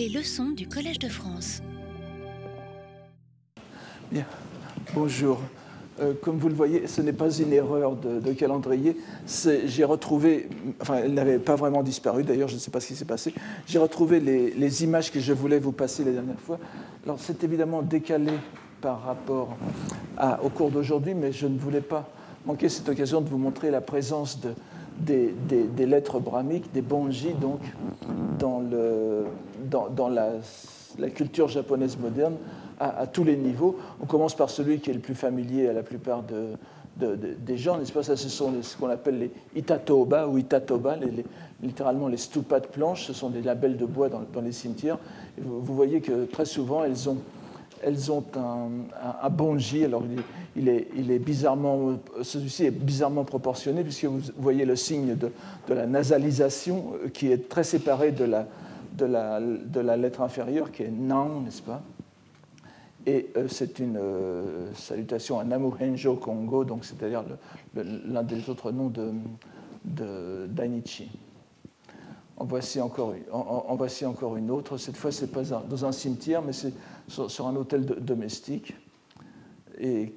Les leçons du Collège de France. Bien, bonjour. Euh, comme vous le voyez, ce n'est pas une erreur de, calendrier. J'ai retrouvé, enfin, elle n'avait pas vraiment disparu d'ailleurs, je ne sais pas ce qui s'est passé. J'ai retrouvé les, images que je voulais vous passer la dernière fois. Alors, c'est évidemment décalé par rapport au cours d'aujourd'hui, mais je ne voulais pas manquer cette occasion de vous montrer la présence de, des, lettres brahmiques, des bonji, donc, dans, la, culture japonaise moderne à, tous les niveaux. On commence par celui qui est le plus familier à la plupart de, des gens, n'est-ce pas? Ça, ce sont ce qu'on appelle les itatoba ou itatoba, littéralement les stupas de planches, ce sont des labels de bois dans, dans les cimetières. vous, voyez que très souvent, elles ont elles ont un, un, bonji. Alors, il est, bizarrement, celui-ci est bizarrement proportionné, puisque vous voyez le signe de, la nasalisation euh, qui est très séparé de la, lettre inférieure, qui est nan, n'est-ce pas? Et euh, c'est une euh, salutation à Namuhenjo Kongo, donc c'est-à-dire l'un des autres noms de, Dainichi. En voici, encore, en, voici encore une autre. Cette fois, ce n'est pas dans un cimetière, mais c'est sur, un hôtel domestique et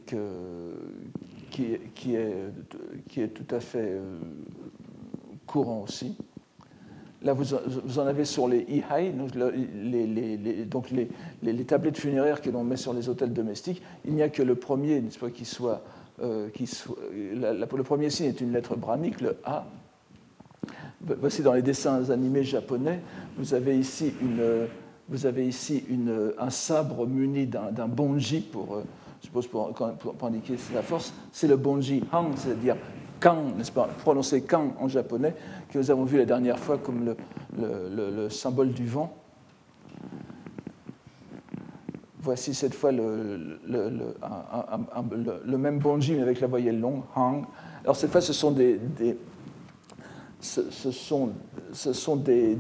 qui, est, tout à fait euh, courant aussi. Là, vous, en avez sur les ihai, donc, les, tablettes funéraires que l'on met sur les hôtels domestiques. Il n'y a que le premier, pas, qui soit. Euh, le premier signe est une lettre brahmique, le A, Voici dans les dessins animés japonais, vous avez ici, une, vous avez ici une, un sabre muni d'un bonji pour, euh, je pour, pour, indiquer la force. C'est le bonji hang, c'est-à-dire kan, n'est-ce pas, prononcé kan en japonais, que nous avons vu la dernière fois comme le, le, le, symbole du vent. Voici cette fois le, même bonji mais avec la voyelle longue, hang. Alors cette fois, ce sont des ce, sont, des,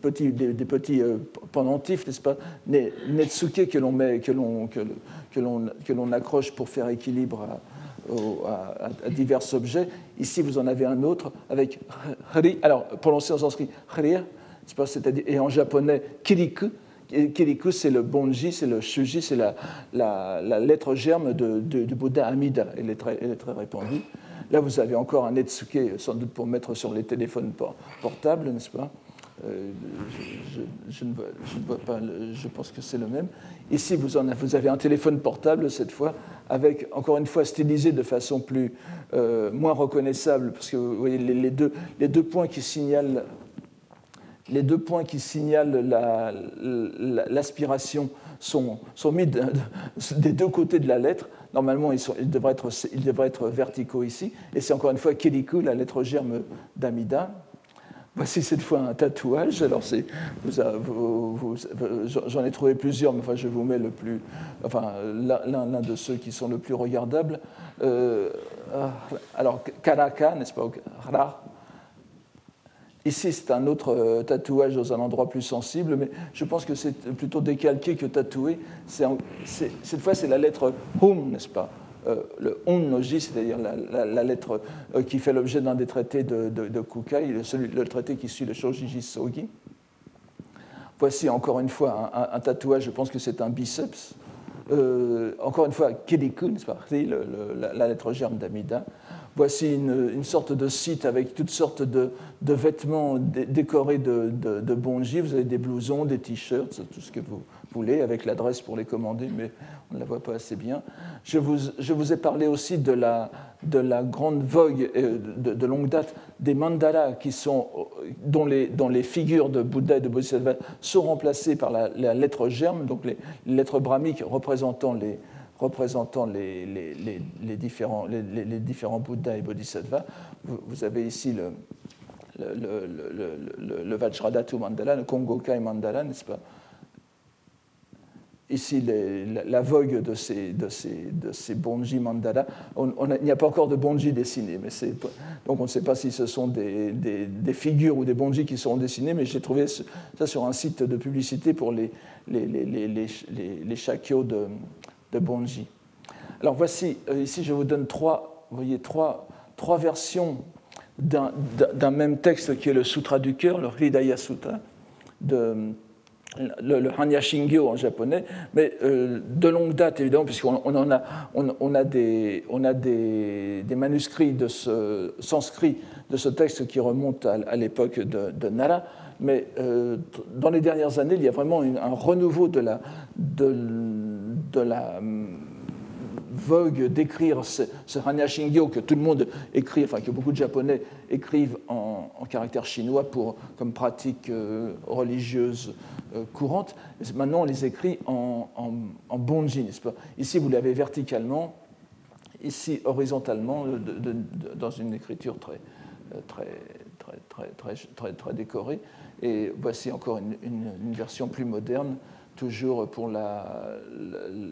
petits, euh, pendentifs, n'est-ce pas, Netsuke que l'on met, que l'on, que, l'on, accroche pour faire équilibre à, divers objets. Ici, vous en avez un autre avec ri, alors prononcé en sanskrit rir, c'est-à-dire, et en japonais kiriku. Kiriku, c'est le bonji, c'est le shuji, c'est la, lettre germe de, Bouddha Amida. Elle est très, elle est très répandue. Là, vous avez encore un Etsuke, sans doute pour mettre sur les téléphones portables, n'est-ce pas? Euh, je, ne vois, pas, je pense que c'est le même. Ici, vous, en avez, vous, avez un téléphone portable, cette fois, avec, encore une fois, stylisé de façon plus, euh, moins reconnaissable, parce que vous voyez les, deux, les deux points qui signalent les deux points qui signalent l'aspiration sont, mis des deux côtés de la lettre, Normalement, ils, devraient être, ils, devraient être, verticaux ici. Et c'est encore une fois Kiriku, la lettre germe d'Amida. Voici cette fois un tatouage. Alors, j'en ai trouvé plusieurs, mais enfin, je vous mets le plus, enfin, l'un de ceux qui sont le plus regardables. Euh, alors, Karaka, n'est-ce pas Ici, c'est un autre euh, tatouage dans un endroit plus sensible, mais je pense que c'est plutôt décalqué que tatoué. cette fois, c'est la lettre Hum, n'est-ce pas? Euh, Le Hum noji, c'est-à-dire la, lettre euh, qui fait l'objet d'un des traités de, de, Kukai, le, traité qui suit le Shojiji Sogi. Voici encore une fois un, tatouage, je pense que c'est un biceps. encore une fois, Kiriku, n'est-ce pas? La, la, lettre germe d'Amida. Voici une, sorte de site avec toutes sortes de, vêtements décorés de, de. Vous avez des blousons, des t-shirts, tout ce que vous voulez, avec l'adresse pour les commander, mais on ne la voit pas assez bien. Je vous, ai parlé aussi de la, de la grande vogue euh, de, longue date des mandalas qui sont, dont, les, les figures de Bouddha et de Bodhisattva sont remplacées par la, lettre germe, donc les lettres brahmiques représentant les, représentant les, différents, Bouddhas et Bodhisattvas. Vous, avez ici le, le, Vajradhatu Mandala, le Kongokai Mandala, n'est-ce pas? Ici, la, vogue de ces, de ces, bonji mandala. Il n'y a pas encore de bonji dessinés, donc on ne sait pas si ce sont des, figures ou des bonji qui seront dessinés, mais j'ai trouvé ça sur un site de publicité pour les, les, de, de Bonji. Alors voici, euh, ici je vous donne trois, voyez, trois, trois versions d'un même texte qui est le Sutra du cœur, le Hridaya Sutta de, le, Hanya Shingyo en japonais, mais euh, de longue date évidemment, puisqu'on on a, on, a, des, on a des, manuscrits de ce sanskrit de ce texte qui remonte à, l'époque de, Nara, mais euh, dans les dernières années, il y a vraiment un renouveau de la, la vogue d'écrire ce, ce, Hanya Shingyo que tout le monde écrit, enfin que beaucoup de Japonais écrivent en, caractère chinois pour, comme pratique euh, religieuse euh, courante. Maintenant, on les écrit en, en, n'est-ce pas? Ici, vous l'avez verticalement, ici horizontalement, dans une écriture très, très, très, très, très, très décorée. Et voici encore une, version plus moderne, toujours pour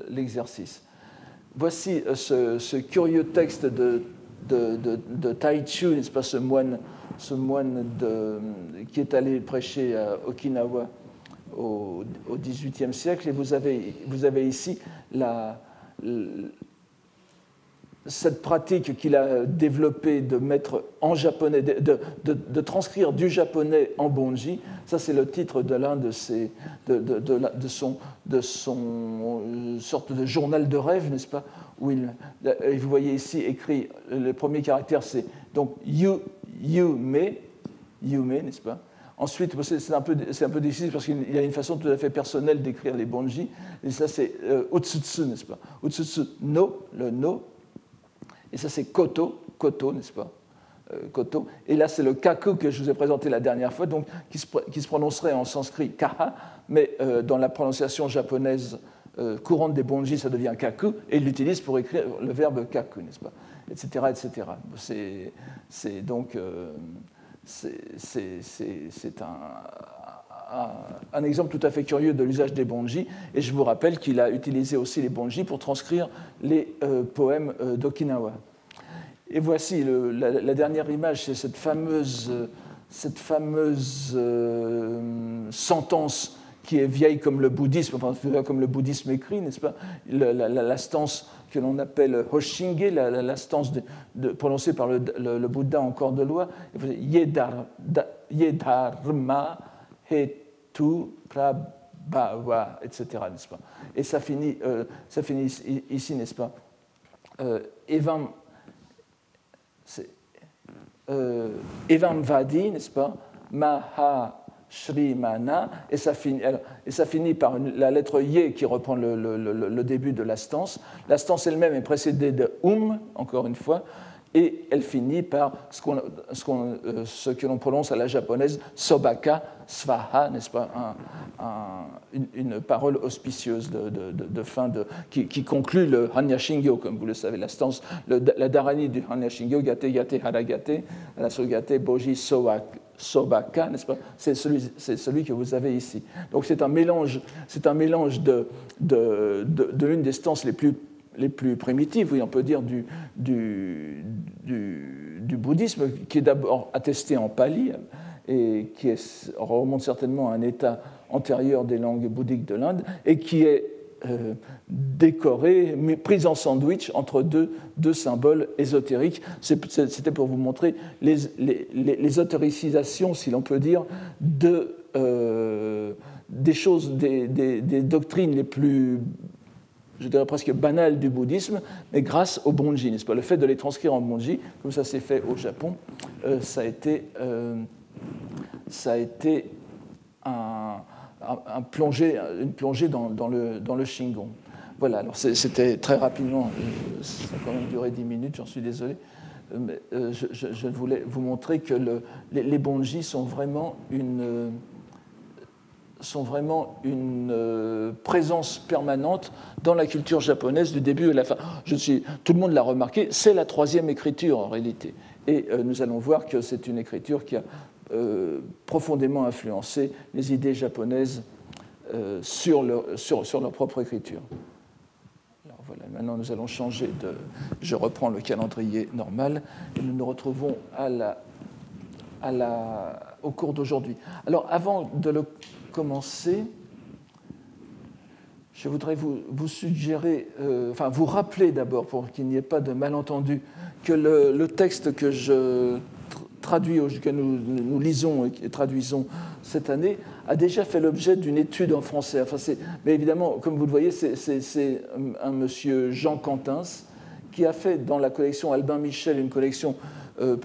l'exercice. Voici euh, ce, curieux texte de, de, Tai Chu, n'est-ce pas, ce moine, qui est allé prêcher à Okinawa au XVIIIe siècle. Et vous avez ici la, cette pratique qu'il a développée de mettre en japonais, de, transcrire du japonais en bonji, ça c'est le titre de l'un de ses, de, son, de son euh, sorte de journal de rêve, n'est-ce pas Où il, vous voyez ici écrit, le premier caractère c'est donc you, you me, you me, n'est-ce pas Ensuite, c'est un, peu, un peu difficile parce qu'il y a une façon tout à fait personnelle d'écrire les bonji. Et ça, c'est euh, utsutsu, n'est-ce pas Utsutsu no, le no, et ça, c'est koto, koto, n'est-ce pas euh, Koto. Et là, c'est le kaku que je vous ai présenté la dernière fois, donc, qui, se, prononcerait en sanskrit kaha, mais euh, dans la prononciation japonaise euh, courante des bonji, ça devient kaku, et il l'utilise pour écrire le verbe kaku, n'est-ce pas Etc. etc. C'est donc c'est un, un, exemple tout à fait curieux de l'usage des bonji, et je vous rappelle qu'il a utilisé aussi les bonji pour transcrire les euh, poèmes euh, d'Okinawa. Et voici la, dernière image, c'est cette fameuse, cette fameuse euh, sentence qui est vieille comme le bouddhisme, enfin comme le bouddhisme écrit, n'est-ce pas? La, stance que l'on appelle Hoshinge, la, stance prononcée par le, Bouddha en corps de loi, Yedar, Yedarma Hetu Prabhava, etc. N'est-ce pas? Et ça finit, euh, ça finit ici, n'est-ce pas? Euh, Evam, euh, Vadi, n'est-ce pas Maha Shrimana, et ça finit, et ça finit par la lettre Ye qui reprend le, début de la stance. La stance elle-même est précédée de Um, encore une fois, et elle finit par ce, euh, ce que l'on prononce à la japonaise Sobaka Svaha, n'est-ce pas? Une, parole auspicieuse de, fin qui, conclut le Hanya Shingyo, comme vous le savez, la stance, la dharani du Hanya Shingyo, Gate Gate Haragate, la Sogate Boji Sobaka, n'est-ce pas? C'est celui, celui, que vous avez ici. Donc c'est un mélange, c'est un mélange de, l'une des stances les plus les plus primitives, oui, on peut dire, du, du, du, bouddhisme, qui est d'abord attesté en pali et qui remonte certainement à un état antérieur des langues bouddhiques de l'Inde et qui est euh, décoré, mais prise en sandwich entre deux, deux symboles ésotériques. C'était pour vous montrer les, les, l'ésotéricisations, si l'on peut dire, de, euh, des choses, des, des, des, doctrines les plus je dirais presque banales du bouddhisme, mais grâce au bonji, n'est-ce pas? Le fait de les transcrire en bonji, comme ça s'est fait au Japon, euh, ça a été, ça a été un, une plongée dans, le, Shingon. Voilà, alors c'était très rapidement, euh, ça a quand même duré 10 minutes, j'en suis désolé. Euh, mais, euh, je, voulais vous montrer que le, les, bonji sont vraiment une, sont vraiment une présence permanente dans la culture japonaise du début à la fin. Je tout le monde l'a remarqué, c'est la troisième écriture en réalité. Et nous allons voir que c'est une écriture qui a euh, profondément influencé les idées japonaises euh, sur, leur, propre écriture. Alors voilà, maintenant nous allons changer de. Je reprends le calendrier normal et nous nous retrouvons au cours d'aujourd'hui. Alors avant de le commencer, je voudrais vous, vous suggérer, euh, enfin vous rappeler d'abord, pour qu'il n'y ait pas de malentendu, que le, texte que je traduit, que nous, nous lisons et traduisons cette année, a déjà fait l'objet d'une étude en français. Enfin, mais évidemment, comme vous le voyez, c'est un monsieur Jean Quentins qui a fait dans la collection Albin Michel une collection euh,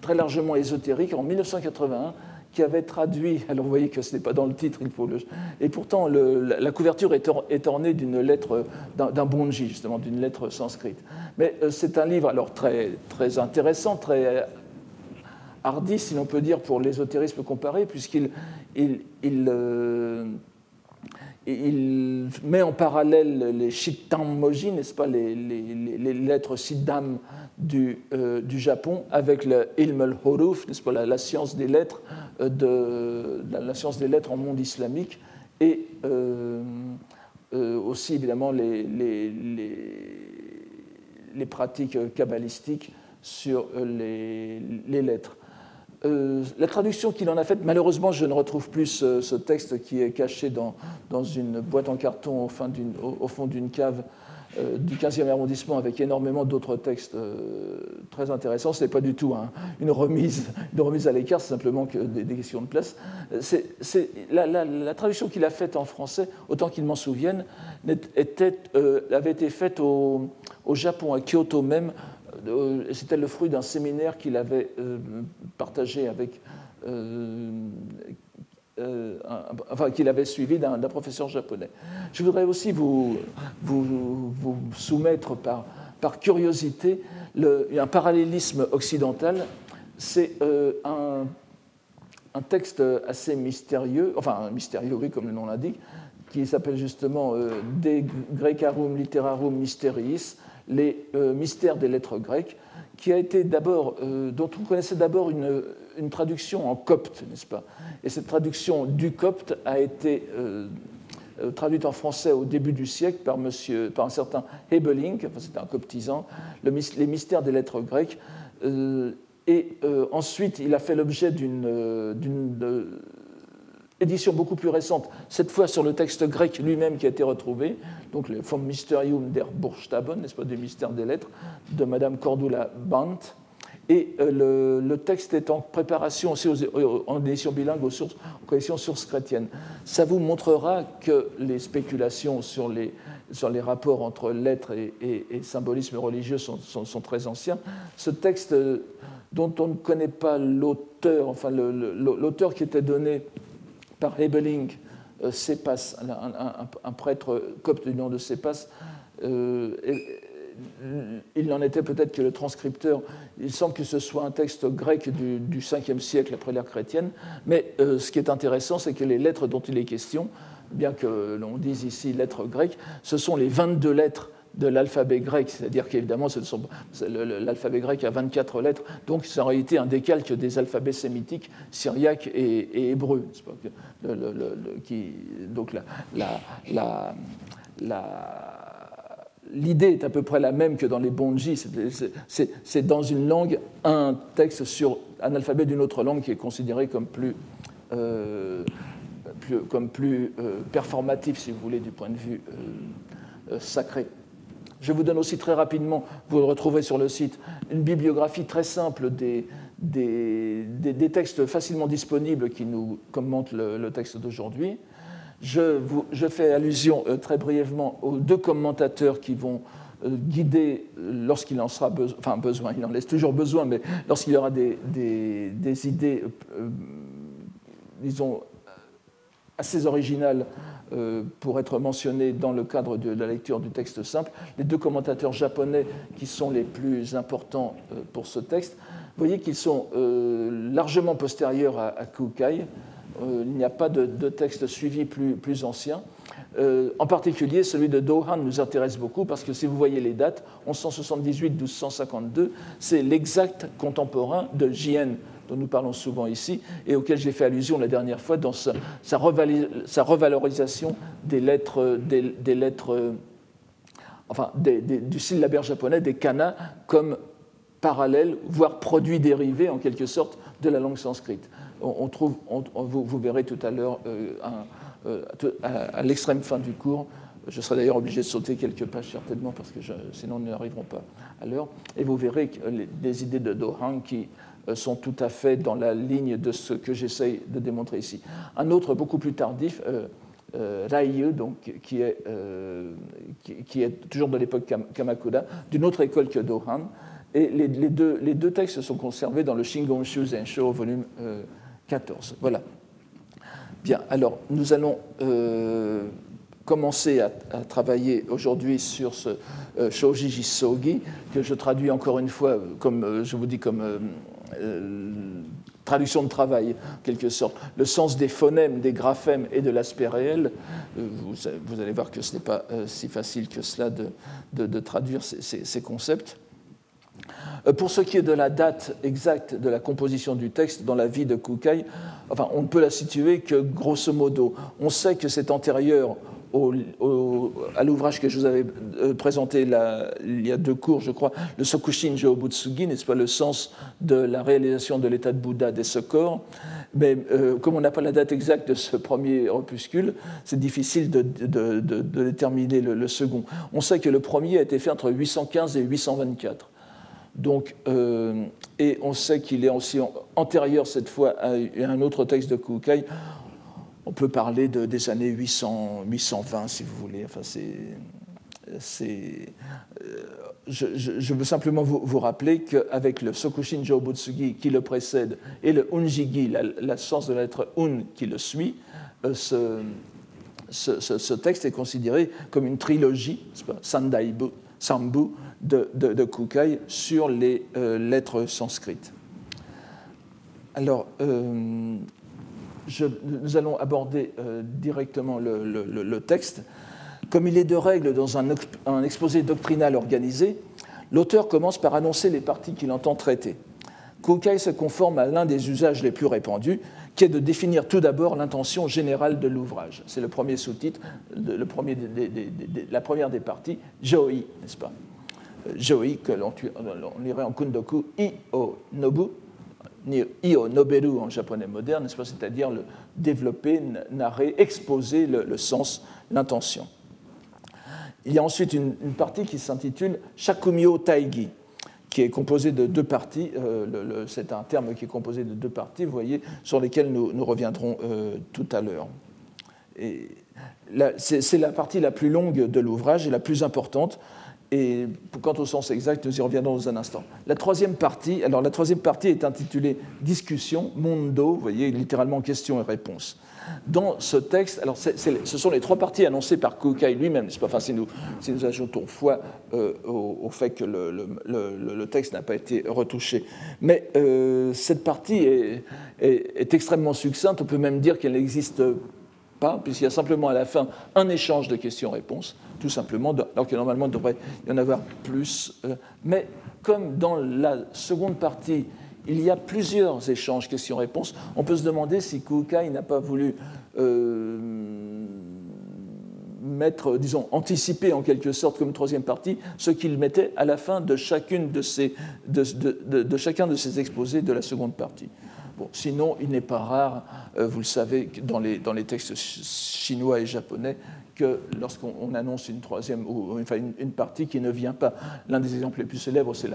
très largement ésotérique en 1981 qui avait traduit, alors vous voyez que ce n'est pas dans le titre, il faut le... Et pourtant, la, couverture est, ornée d'une lettre, d'un bonji, justement, d'une lettre sanscrite. Mais euh, c'est un livre, alors très, très intéressant, très hardi, si l'on peut dire, pour l'ésotérisme comparé, puisqu'il il, euh, met en parallèle les Shittam-moji, n'est-ce pas, les, lettres Siddham du, euh, du, Japon, avec le Ilm al-Huruf, pas, la, science des lettres, euh, de, la, science des lettres en monde islamique, et euh, aussi évidemment les, les pratiques kabbalistiques sur les, lettres. Euh, la traduction qu'il en a faite, malheureusement, je ne retrouve plus ce, texte qui est caché dans, dans, une boîte en carton au, au, fond d'une cave euh, du 15e arrondissement avec énormément d'autres textes euh, très intéressants. Ce n'est pas du tout une, remise, une remise à l'écart, c'est simplement des, questions de place. la, traduction qu'il a faite en français, autant qu'il m'en souvienne, était, avait été faite au, Japon, à Kyoto même, euh, c'était le fruit d'un séminaire qu'il avait euh, partagé avec, euh, qu'il avait suivi d'un professeur japonais. Je voudrais aussi vous, soumettre par, curiosité un parallélisme occidental. C'est un, un, texte assez mystérieux, enfin mystérieux, oui, comme le nom l'indique, qui s'appelle justement De Grecarum Literarum Mysteriis, les euh, mystères des lettres grecques, qui a été d'abord, euh, dont on connaissait d'abord une, traduction en copte, n'est-ce pas? Et cette traduction du copte a été euh, traduite en français au début du siècle par, monsieur, par un certain Hebeling, enfin, c'était un coptisant, les mystères des lettres grecques. et ensuite, il a fait l'objet d'une édition beaucoup plus récente, cette fois sur le texte grec lui-même qui a été retrouvé, donc le Vom Mysterium der Buchstaben, n'est-ce pas, du mystère des lettres, de Madame Cordula Bant. Et euh, le, texte est en préparation aussi en édition bilingue aux sources, en collection sources chrétiennes. Ça vous montrera que les spéculations sur les, sur les rapports entre lettres et, symbolisme religieux sont, sont, très anciens. Ce texte, euh, dont on ne connaît pas l'auteur, enfin l'auteur qui était donné par Hebeling, euh, un, prêtre copte du nom de Sépas, euh, il en était peut-être que le transcripteur, il semble que ce soit un texte grec du, du 5e siècle après l'ère chrétienne, mais euh, ce qui est intéressant, c'est que les lettres dont il est question, bien que l'on dise ici lettres grecques, ce sont les 22 lettres de l'alphabet grec, c'est-à-dire qu'évidemment l'alphabet grec a 24 lettres, donc c'est en réalité un décalque des alphabets sémitiques syriaques et, hébreux. donc l'idée est à peu près la même que dans les bonji, c'est dans une langue un texte sur un alphabet d'une autre langue qui est considéré comme plus, euh, comme plus euh, performatif, si vous voulez, du point de vue euh, sacré. Je vous donne aussi très rapidement, vous le retrouvez sur le site, une bibliographie très simple des, textes facilement disponibles qui nous commentent le, texte d'aujourd'hui. Je, fais allusion euh, très brièvement aux deux commentateurs qui vont euh, guider lorsqu'il en sera besoin, enfin besoin, il en laisse toujours besoin, mais lorsqu'il y aura des, idées, euh, disons, assez originales pour être mentionné dans le cadre de la lecture du texte simple. Les deux commentateurs japonais qui sont les plus importants euh, pour ce texte, vous voyez qu'ils sont euh, largement postérieurs à, Kukai. il n'y a pas de, texte suivi plus ancien. en particulier, celui de Dohan nous intéresse beaucoup parce que si vous voyez les dates, 1178-1252, c'est l'exact contemporain de Jien, dont nous parlons souvent ici, et auquel j'ai fait allusion la dernière fois dans sa, revalorisation des lettres, des, lettres enfin, du syllabaire japonais, des kana, comme parallèle, voire produit dérivé en quelque sorte de la langue sanscrite. On, trouve, vous, verrez tout à l'heure, euh, euh, à, l'extrême fin du cours, je serai d'ailleurs obligé de sauter quelques pages certainement parce que sinon nous n'arriverons pas à l'heure. Et vous verrez les, des idées de Dohan qui sont tout à fait dans la ligne de ce que j'essaye de démontrer ici. Un autre beaucoup plus tardif, euh, Raiyu, donc, qui, est, qui, est toujours de l'époque Kamakura, d'une autre école que Dohan. Et les, deux, les, deux, textes sont conservés dans le Shingonshu Zensho, volume 14. Voilà. Bien, alors nous allons commencer à, travailler aujourd'hui sur ce euh, Shoji Jisogi, que je traduis encore une fois, comme euh, je vous dis, comme euh, traduction de travail, en quelque sorte. Le sens des phonèmes, des graphèmes et de l'aspect réel, vous, allez voir que ce n'est pas si facile que cela de, traduire ces, concepts. Pour ce qui est de la date exacte de la composition du texte dans la vie de Kukai, enfin, on ne peut la situer que grosso modo. On sait que c'est antérieur à l'ouvrage que je vous avais euh, présenté il y a deux cours, je crois, le Sokushin Jōbutsugi, n'est-ce pas, le sens de la réalisation de l'état de Bouddha des ce. Mais euh, comme on n'a pas la date exacte de ce premier opuscule, c'est difficile de, déterminer le, second. On sait que le premier a été fait entre 815 et 824. Donc, euh, et on sait qu'il est aussi antérieur cette fois à un autre texte de Kukai on peut parler de, des années 800, 820, si vous voulez. Enfin, euh, je, veux simplement vous, rappeler qu'avec le Sokushin Jōbutsugi qui le précède et le Unjigi, la, la sens de la lettre Un qui le suit, euh, ce, texte est considéré comme une trilogie, Sandaibu, Sambu, de, de, Kukai sur les euh, lettres sanskrites. Alors, nous allons aborder euh, directement le, texte. Comme il est de règle dans un, exposé doctrinal organisé, l'auteur commence par annoncer les parties qu'il entend traiter. Kukai se conforme à l'un des usages les plus répandus, qui est de définir tout d'abord l'intention générale de l'ouvrage. C'est le premier sous-titre, la première des parties, Joi, n'est-ce pas? Joi, que l'on lirait en kundoku, I-O Nobu, io noberu en japonais moderne, c'est-à-dire développer, narrer, exposer le, sens, l'intention. Il y a ensuite une, partie qui s'intitule Shakumyo Taigi, qui est composée de deux parties. Euh, c'est un terme qui est composé de deux parties, vous voyez, sur lesquelles nous, reviendrons euh, tout à l'heure. C'est la partie la plus longue de l'ouvrage et la plus importante et quant au sens exact, nous y reviendrons dans un instant. La troisième partie, alors la troisième partie est intitulée Discussion, Mondo, vous voyez, littéralement question et réponse. Dans ce texte, alors ce sont les trois parties annoncées par Kukai lui-même, enfin, si, nous, si nous ajoutons foi euh, au, fait que le, texte n'a pas été retouché. Mais euh, cette partie est, est, extrêmement succincte, on peut même dire qu'elle n'existe pas, puisqu'il y a simplement à la fin un échange de questions-réponses tout simplement, alors que normalement il devrait y en avoir plus. Euh, mais comme dans la seconde partie, il y a plusieurs échanges questions-réponses, on peut se demander si Kukai n'a pas voulu euh, mettre, disons, anticiper en quelque sorte comme troisième partie ce qu'il mettait à la fin de, chacune de, chacun de ces exposés de la seconde partie. Sinon, il n'est pas rare, euh, vous le savez, dans les, dans les textes chinois et japonais, que lorsqu'on annonce une troisième, ou une, partie qui ne vient pas, l'un des exemples les plus célèbres, c'est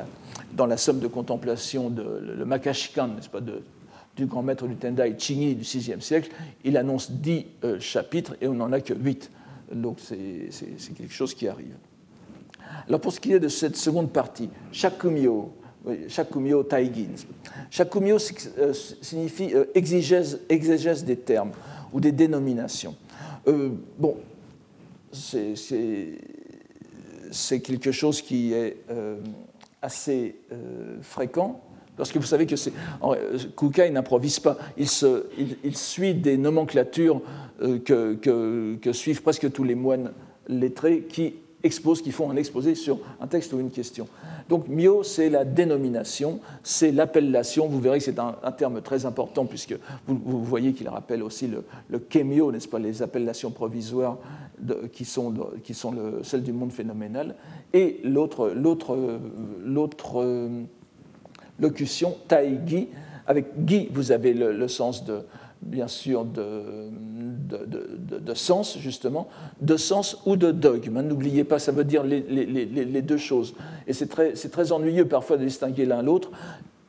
dans la somme de contemplation de le, Makashikan, n'est-ce pas, du grand maître du Tendai Chingi du VIe siècle, il annonce dix euh, chapitres et on n'en a que huit. Donc c'est quelque chose qui arrive. Alors pour ce qui est de cette seconde partie, Shakumyo, Shakumyo Taigin. Shakumyo euh, signifie euh, exégèse, des termes ou des dénominations. bon, c'est quelque chose qui est euh, assez euh, fréquent. Parce que vous savez que Kukai n'improvise pas, il, suit des nomenclatures euh, que, suivent presque tous les moines lettrés qui exposent, qui font un exposé sur un texte ou une question. Donc mio, c'est la dénomination, c'est l'appellation. Vous verrez que c'est un, terme très important puisque vous, voyez qu'il rappelle aussi le, le kemio, n'est-ce pas, les appellations provisoires qui sont, qui sont le, celles du monde phénoménal. Et l'autre, l'autre, l'autre euh, locution, taigi, avec gi, vous avez le sens de, bien sûr de, de, sens, justement, de sens ou de dogme. N'oubliez pas, ça veut dire les, deux choses. Et c'est très, très, ennuyeux parfois de distinguer l'un l'autre.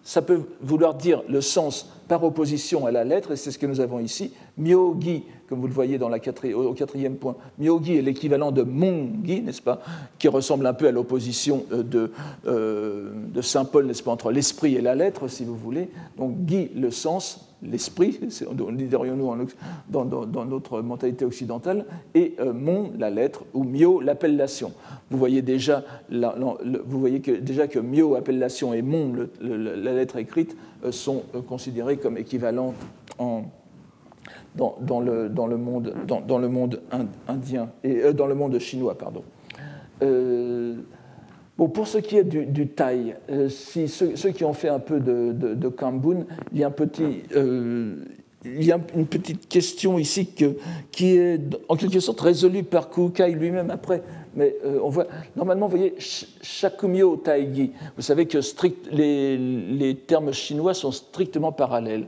ça peut vouloir dire le sens par opposition à la lettre, et c'est ce que nous avons ici. Myogi, comme vous le voyez dans au quatrième point, Myogi est l'équivalent de Mongi, n'est-ce pas, qui ressemble un peu à l'opposition euh, de, euh, de Saint Paul, n'est-ce pas, entre l'esprit et la lettre, si vous voulez. Donc, Gi, le sens, l'esprit, dirions-nous dans, dans, notre mentalité occidentale, et euh, mon, la lettre, ou mio, l'appellation. Vous voyez déjà, vous voyez que, déjà que mio, appellation, et mon, la lettre écrite, sont euh, considérées comme équivalentes en, dans, le, dans, le, monde, dans, le monde indien, et, dans le monde chinois, pardon. Bon, pour ce qui est du, du thaï, euh, si ceux, qui ont fait un peu de, de, Kambun, il y a un petit, euh, il y a une petite question ici que, qui est en quelque sorte résolue par Kukai lui-même après. Mais euh, on voit, normalement, vous voyez, Shakumyo Taigi, vous savez que strict, les, les termes chinois sont strictement parallèles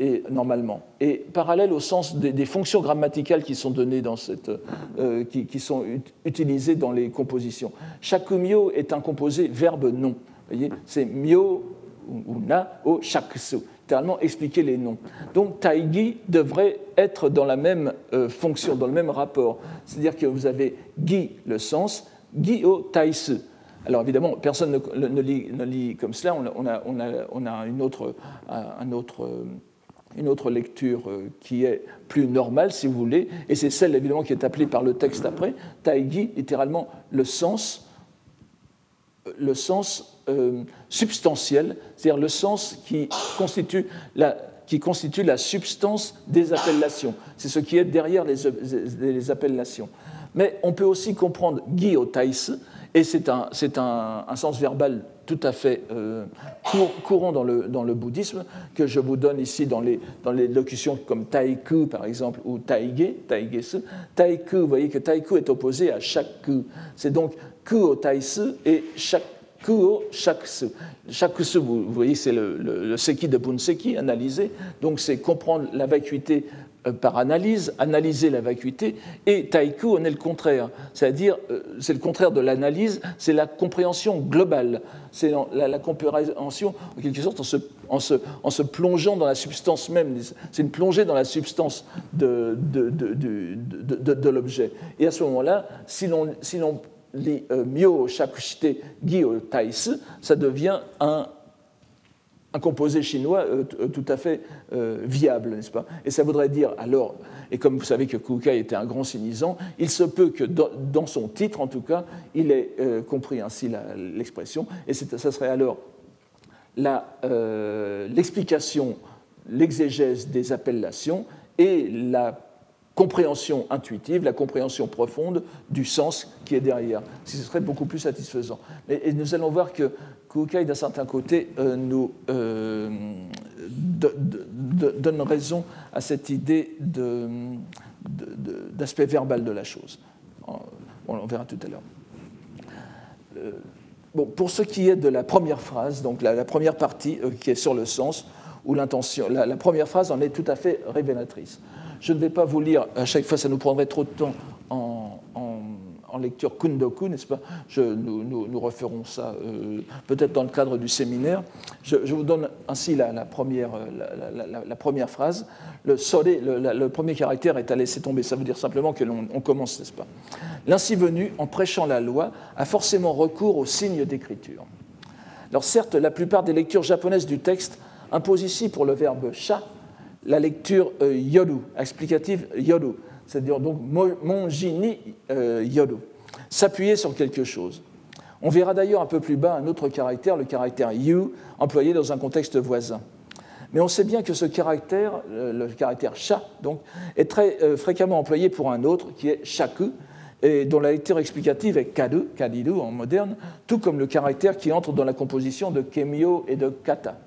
et, normalement. Et parallèle au sens des, fonctions grammaticales qui sont données dans cette, euh, qui, sont utilisées dans les compositions. Chaque mio est un composé verbe non. Vous voyez, c'est mio ou na au shaksu. Littéralement expliquer les noms. Donc taigi devrait être dans la même euh, fonction, dans le même rapport. C'est-à-dire que vous avez gi le sens, gi au taisu. Alors évidemment, personne ne, lit, ne lit, comme cela. On a, on a, on a une autre, un autre une autre lecture euh, qui est plus normale, si vous voulez, et c'est celle évidemment qui est appelée par le texte après, taigi, littéralement le sens, euh, le sens euh, substantiel, c'est-à-dire le sens qui constitue la, qui constitue la substance des appellations. C'est ce qui est derrière les, les, appellations. Mais on peut aussi comprendre Guy au et c'est un, un, un, sens verbal tout à fait euh, courant dans le, dans le, bouddhisme, que je vous donne ici dans les, dans les locutions comme taiku, par exemple, ou taige, taigesu. Taiku, vous voyez que taiku est opposé à shaku. C'est donc ku au taisu et shaku au shaksu. Shakusu, vous voyez, c'est le, le, le, seki de Bunseki, analysé. Donc c'est comprendre la vacuité par analyse, analyser la vacuité, et taïku, on est le contraire. C'est-à-dire, euh, c'est le contraire de l'analyse, c'est la compréhension globale. C'est la, compréhension, en quelque sorte, en se, en, plongeant dans la substance même. C'est une plongée dans la substance de, l'objet. Et à ce moment-là, si l'on lit euh, myo shakushite gi taïs, ça devient un un composé chinois euh, euh, tout à fait euh, viable, n'est-ce pas? Et ça voudrait dire alors, et comme vous savez que Kukai était un grand cynisant, il se peut que dans, son titre, en tout cas, il ait compris ainsi l'expression, et ça serait alors l'explication, l'exégèse des appellations et la compréhension intuitive, la compréhension profonde du sens qui est derrière. Ce serait beaucoup plus satisfaisant. Et, nous allons voir que Kukai, d'un certain côté, euh, nous euh, donne raison à cette idée d'aspect verbal de la chose. On, verra tout à l'heure. Euh, bon, pour ce qui est de la première phrase, donc la, première partie qui est sur le sens, où l'intention, la première phrase en est tout à fait révélatrice. Je ne vais pas vous lire, à chaque fois ça nous prendrait trop de temps en, lecture kundoku, n'est-ce pas? Je, nous, referons ça euh, peut-être dans le cadre du séminaire. Je, vous donne ainsi la, première, la, première, phrase. Le le, premier caractère est à laisser tomber. Ça veut dire simplement que l'on commence, n'est-ce pas? L'ainsi venu, en prêchant la loi, a forcément recours aux signes d'écriture. Alors certes, la plupart des lectures japonaises du texte imposent ici pour le verbe sha la lecture euh, yoru, explicative yoru, c'est-à-dire donc monjini euh, yoru, s'appuyer sur quelque chose. On verra d'ailleurs un peu plus bas un autre caractère, le caractère yu, employé dans un contexte voisin. Mais on sait bien que ce caractère, le caractère sha, donc, est très euh, fréquemment employé pour un autre qui est shaku, et dont la lecture explicative est kadu, kadidu en moderne, tout comme le caractère qui entre dans la composition de kemio et de kata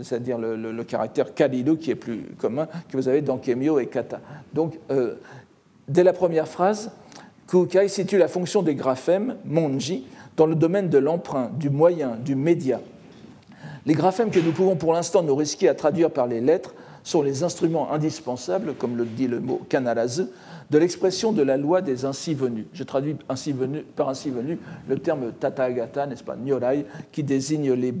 c'est-à-dire le, caractère kalido qui est plus commun que vous avez dans kemio et kata. Donc, euh, dès la première phrase, Kukai situe la fonction des graphèmes, monji, dans le domaine de l'emprunt, du moyen, du média. Les graphèmes que nous pouvons pour l'instant nous risquer à traduire par les lettres sont les instruments indispensables, comme le dit le mot kanarazu, de l'expression de la loi des ainsi venus. Je traduis ainsi venu, par ainsi venu le terme tathagata, n'est-ce pas, nyorai, qui désigne les,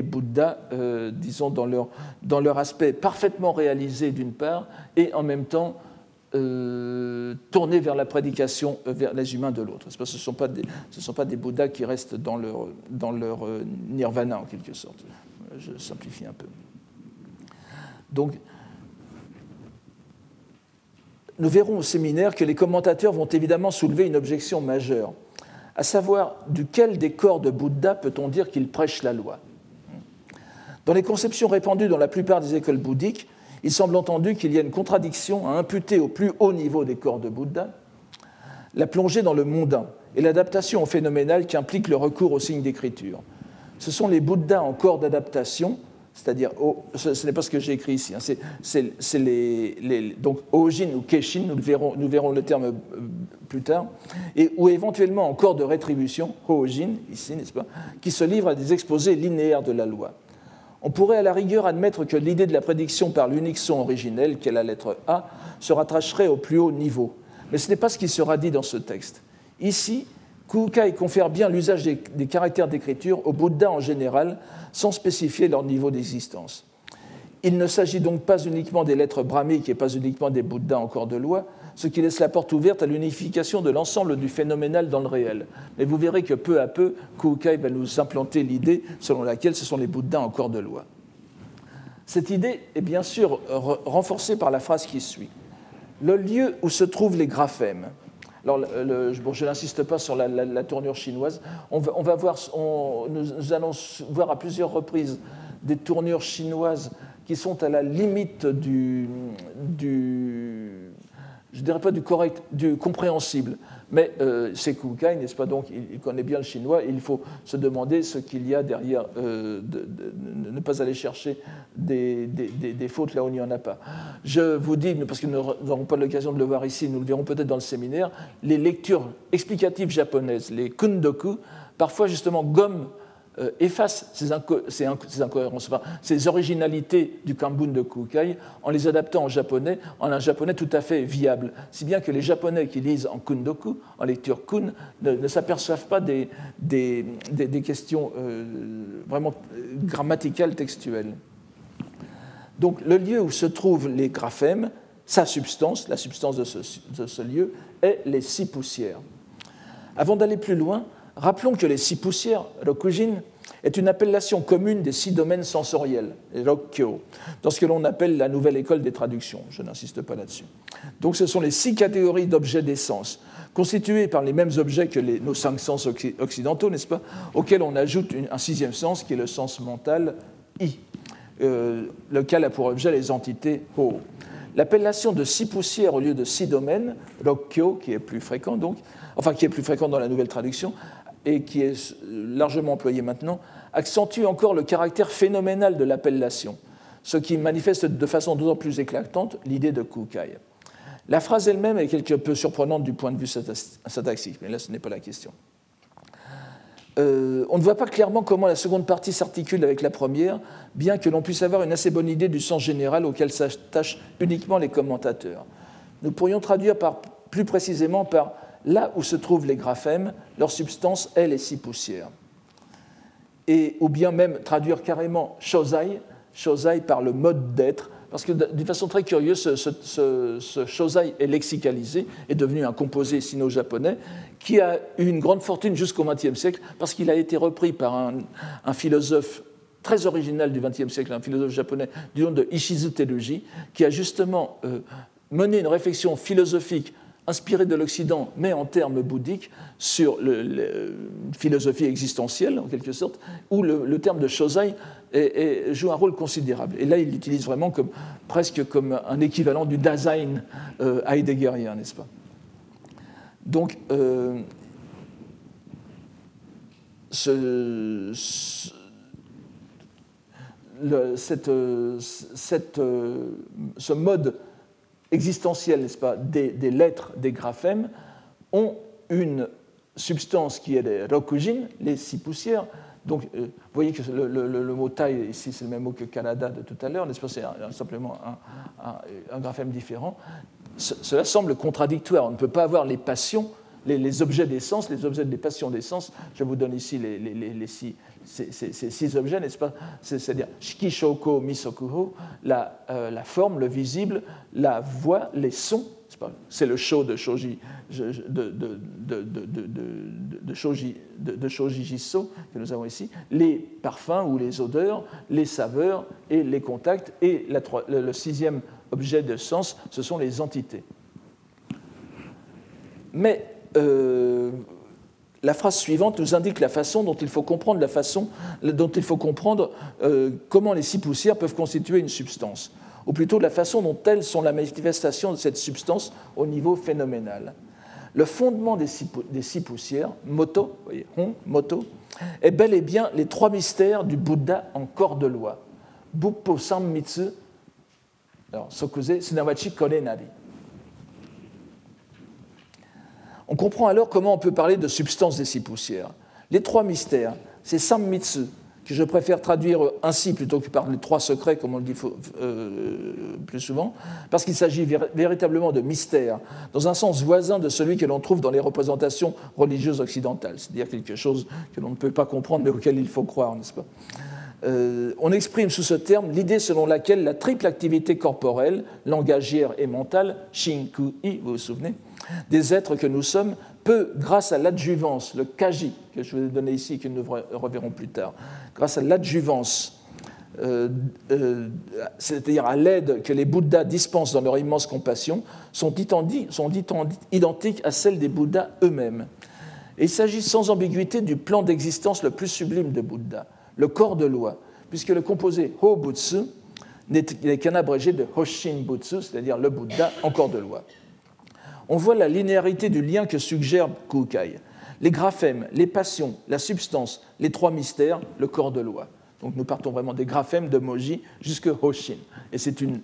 Bouddhas, euh, disons, dans leur, dans leur aspect parfaitement réalisé d'une part, et en même temps euh, tournés vers la prédication euh, vers les humains de l'autre. Ce ne sont, pas des, sont pas des Bouddhas qui restent dans leur, dans leur nirvana, en quelque sorte. Je simplifie un peu. Donc, nous verrons au séminaire que les commentateurs vont évidemment soulever une objection majeure, à savoir duquel des corps de Bouddha peut-on dire qu'il prêche la loi? Dans les conceptions répandues dans la plupart des écoles bouddhiques, il semble entendu qu'il y a une contradiction à imputer au plus haut niveau des corps de Bouddha la plongée dans le mondain et l'adaptation au phénoménal qui implique le recours aux signes d'écriture. Ce sont les Bouddhas en corps d'adaptation c'est-à-dire, ce, n'est pas ce que j'ai écrit ici, hein, c'est les, donc Ojin ou Keshin, nous verrons, nous verrons le terme euh, plus tard, et, ou éventuellement en corps de rétribution, Hoojin, ici, n'est-ce pas, qui se livre à des exposés linéaires de la loi. On pourrait à la rigueur admettre que l'idée de la prédiction par l'unique son originel, qui est la lettre A, se rattacherait au plus haut niveau. Mais ce n'est pas ce qui sera dit dans ce texte. Ici, Kukai confère bien l'usage des, caractères d'écriture au Bouddha en général, sans spécifier leur niveau d'existence. Il ne s'agit donc pas uniquement des lettres brahmiques et pas uniquement des Bouddhas en corps de loi, ce qui laisse la porte ouverte à l'unification de l'ensemble du phénoménal dans le réel. Mais vous verrez que peu à peu, Kukai va nous implanter l'idée selon laquelle ce sont les Bouddhas en corps de loi. Cette idée est bien sûr renforcée par la phrase qui suit. Le lieu où se trouvent les graphèmes, alors, je n'insiste pas sur la, tournure chinoise. On va, voir, nous, allons voir à plusieurs reprises des tournures chinoises qui sont à la limite du, je dirais pas du correct, du compréhensible, mais euh, c'est Kukai, n'est-ce pas? Donc, il, connaît bien le chinois il faut se demander ce qu'il y a derrière, euh, de, ne pas aller chercher des, fautes là où il n'y en a pas. Je vous dis, parce que nous n'aurons pas l'occasion de le voir ici, nous le verrons peut-être dans le séminaire, les lectures explicatives japonaises, les kundoku, parfois justement gomment efface ces, incohérences, ces originalités du Kambun de Kukai en les adaptant en japonais, en un japonais tout à fait viable. Si bien que les japonais qui lisent en kundoku, en lecture kun, ne, s'aperçoivent pas des, questions euh, vraiment grammaticales, textuelles. Donc le lieu où se trouvent les graphèmes, sa substance, la substance de ce, de ce lieu, est les six poussières. Avant d'aller plus loin, Rappelons que les six poussières, Rokujin, est une appellation commune des six domaines sensoriels, Rokkyo, dans ce que l'on appelle la nouvelle école des traductions. Je n'insiste pas là-dessus. Donc ce sont les six catégories d'objets d'essence, constituées par les mêmes objets que nos cinq sens occidentaux, n'est-ce pas, auxquels on ajoute un sixième sens qui est le sens mental, I, euh, lequel a pour objet les entités Ho. L'appellation de six poussières au lieu de six domaines, Rokkyo, qui est plus fréquent donc, enfin qui est plus fréquent dans la nouvelle traduction, et qui est largement employé maintenant, accentue encore le caractère phénoménal de l'appellation, ce qui manifeste de façon d'autant plus éclatante l'idée de Kukai. La phrase elle-même est quelque peu surprenante du point de vue syntaxique, mais là ce n'est pas la question. Euh, on ne voit pas clairement comment la seconde partie s'articule avec la première, bien que l'on puisse avoir une assez bonne idée du sens général auquel s'attachent uniquement les commentateurs. Nous pourrions traduire plus précisément par là où se trouvent les graphèmes, leur substance est les six poussières. Et, ou bien même traduire carrément shosai, shosai par le mode d'être, parce que d'une façon très curieuse, ce, ce, est lexicalisé, est devenu un composé sino-japonais, qui a eu une grande fortune jusqu'au XXe siècle, parce qu'il a été repris par un, philosophe très original du XXe siècle, un philosophe japonais du nom de Ishizu Teruji, qui a justement euh, mené une réflexion philosophique inspiré de l'Occident, mais en termes bouddhiques, sur la philosophie existentielle, en quelque sorte, où le, terme de Shosai joue un rôle considérable. Et là, il l'utilise vraiment presque comme un équivalent du Dasein euh, heideggerien, n'est-ce pas? Donc, euh, cette, cette, ce mode existentielles, n'est-ce pas, des, lettres, des graphèmes, ont une substance qui est les rokujin, les six poussières, Donc, vous voyez que le, mot taille, ici, c'est le même mot que Canada de tout à l'heure, n'est-ce pas C'est simplement un, graphème différent. cela semble contradictoire. On ne peut pas avoir les passions les, objets des sens, les objets des passions des sens. Je vous donne ici les, six, ces, six objets, n'est-ce pas? C'est-à-dire Shiki, Shoko, Misokuho, la, euh, la forme, le visible, la voix, les sons. C'est le show de Shoji, de, shoji, de, shoji que nous avons ici, les parfums ou les odeurs, les saveurs et les contacts. Et le sixième objet de sens, ce sont les entités. Mais euh, la phrase suivante nous indique la façon dont il faut comprendre la façon dont il faut comprendre euh, comment les six poussières peuvent constituer une substance, ou plutôt la façon dont elles sont la manifestation de cette substance au niveau phénoménal. Le fondement des six, poussières, moto, voyez, moto, est bel et bien les trois mystères du Bouddha en corps de loi. Sammitsu, alors. On comprend alors comment on peut parler de substance des six poussières. Les trois mystères, c'est Sammitsu, que je préfère traduire ainsi plutôt que par les trois secrets, comme on le dit euh, plus souvent, parce qu'il s'agit véritablement de mystère, dans un sens voisin de celui que l'on trouve dans les représentations religieuses occidentales, c'est-à-dire quelque chose que l'on ne peut pas comprendre mais auquel il faut croire, n'est-ce pas? Euh, on exprime sous ce terme l'idée selon laquelle la triple activité corporelle, langagière et mentale, Shinku-i, vous vous souvenez, des êtres que nous sommes peut, grâce à l'adjuvance, le kaji que je vous ai donné ici, que nous reverrons plus tard, grâce à l'adjuvance, euh, euh, c'est-à-dire à, l'aide que les Bouddhas dispensent dans leur immense compassion, sont, sont identiques à celles des Bouddhas eux-mêmes. il s'agit sans ambiguïté du plan d'existence le plus sublime de Bouddha, le corps de loi, puisque le composé Ho-Butsu n'est qu'un abrégé de Hoshin Butsu, c'est-à-dire le Bouddha en corps de loi on voit la linéarité du lien que suggère Kukai. Les graphèmes, les passions, la substance, les trois mystères, le corps de loi. Donc nous partons vraiment des graphèmes de Moji jusque Hoshin. Et c'est une,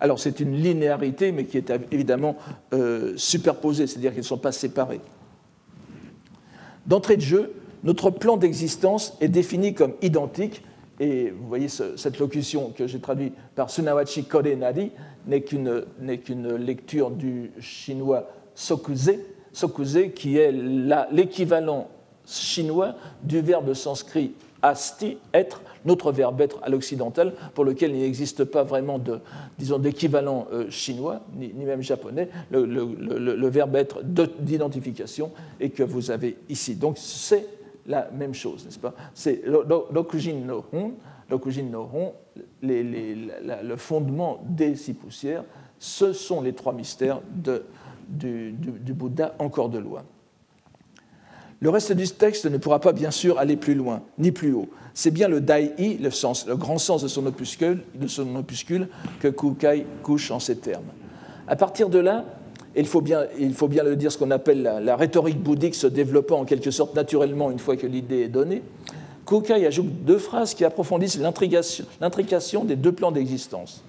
alors c'est une linéarité, mais qui est évidemment euh, superposée, c'est-à-dire qu'ils ne sont pas séparés. D'entrée de jeu, notre plan d'existence est défini comme identique et vous voyez cette locution que j'ai traduite par Sunawachi Korenari n'est qu'une lecture du chinois sokuze, sokuze qui est l'équivalent chinois du verbe sanskrit asti, être, notre verbe être à l'occidental, pour lequel il n'existe pas vraiment d'équivalent euh, chinois, ni, même japonais, le, verbe être d'identification, et que vous avez ici. Donc c'est la même chose, n'est-ce pas? C'est l'okujin no hon, le fondement des six poussières, ce sont les trois mystères du, Bouddha en corps de loi. Le reste du texte ne pourra pas bien sûr aller plus loin, ni plus haut. C'est bien le dai, le, sens, le grand sens de son opuscule, de son opuscule que Kukai couche en ces termes. À partir de là, il faut bien, il faut bien le dire, ce qu'on appelle la, rhétorique bouddhique se développant en quelque sorte naturellement une fois que l'idée est donnée, Kukai ajoute deux phrases qui approfondissent l'intrication des deux plans d'existence.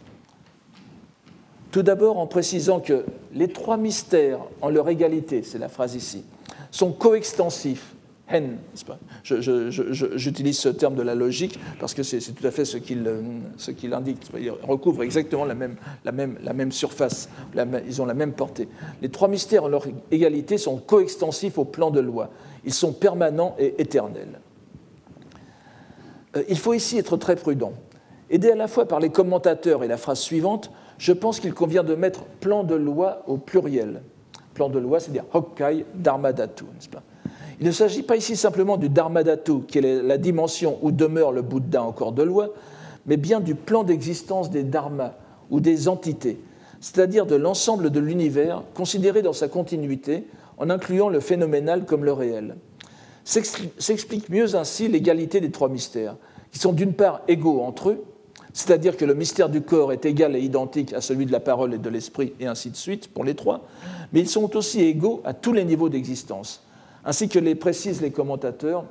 Tout d'abord en précisant que les trois mystères en leur égalité, c'est la phrase ici, sont coextensifs J'utilise ce terme de la logique parce que c'est tout à fait ce qu'il indique. Ils recouvrent exactement la même, la même, la même surface, ils ont la même portée. Les trois mystères en leur égalité sont coextensifs au plan de loi. Ils sont permanents et éternels. Euh, il faut ici être très prudent. Aidé à la fois par les commentateurs et la phrase suivante, je pense qu'il convient de mettre plan de loi au pluriel. Plan de loi, c'est-à-dire Hokkai Dharmadhatu, n'est-ce pas? Il ne s'agit pas ici simplement du Dharmadhatu, qui est la dimension où demeure le Bouddha en corps de loi, mais bien du plan d'existence des dharmas ou des entités, c'est-à-dire de l'ensemble de l'univers considéré dans sa continuité en incluant le phénoménal comme le réel. S'explique mieux ainsi l'égalité des trois mystères, qui sont d'une part égaux entre eux, c'est-à-dire que le mystère du corps est égal et identique à celui de la parole et de l'esprit, et ainsi de suite pour les trois, mais ils sont aussi égaux à tous les niveaux d'existence, ainsi que les précisent les commentateurs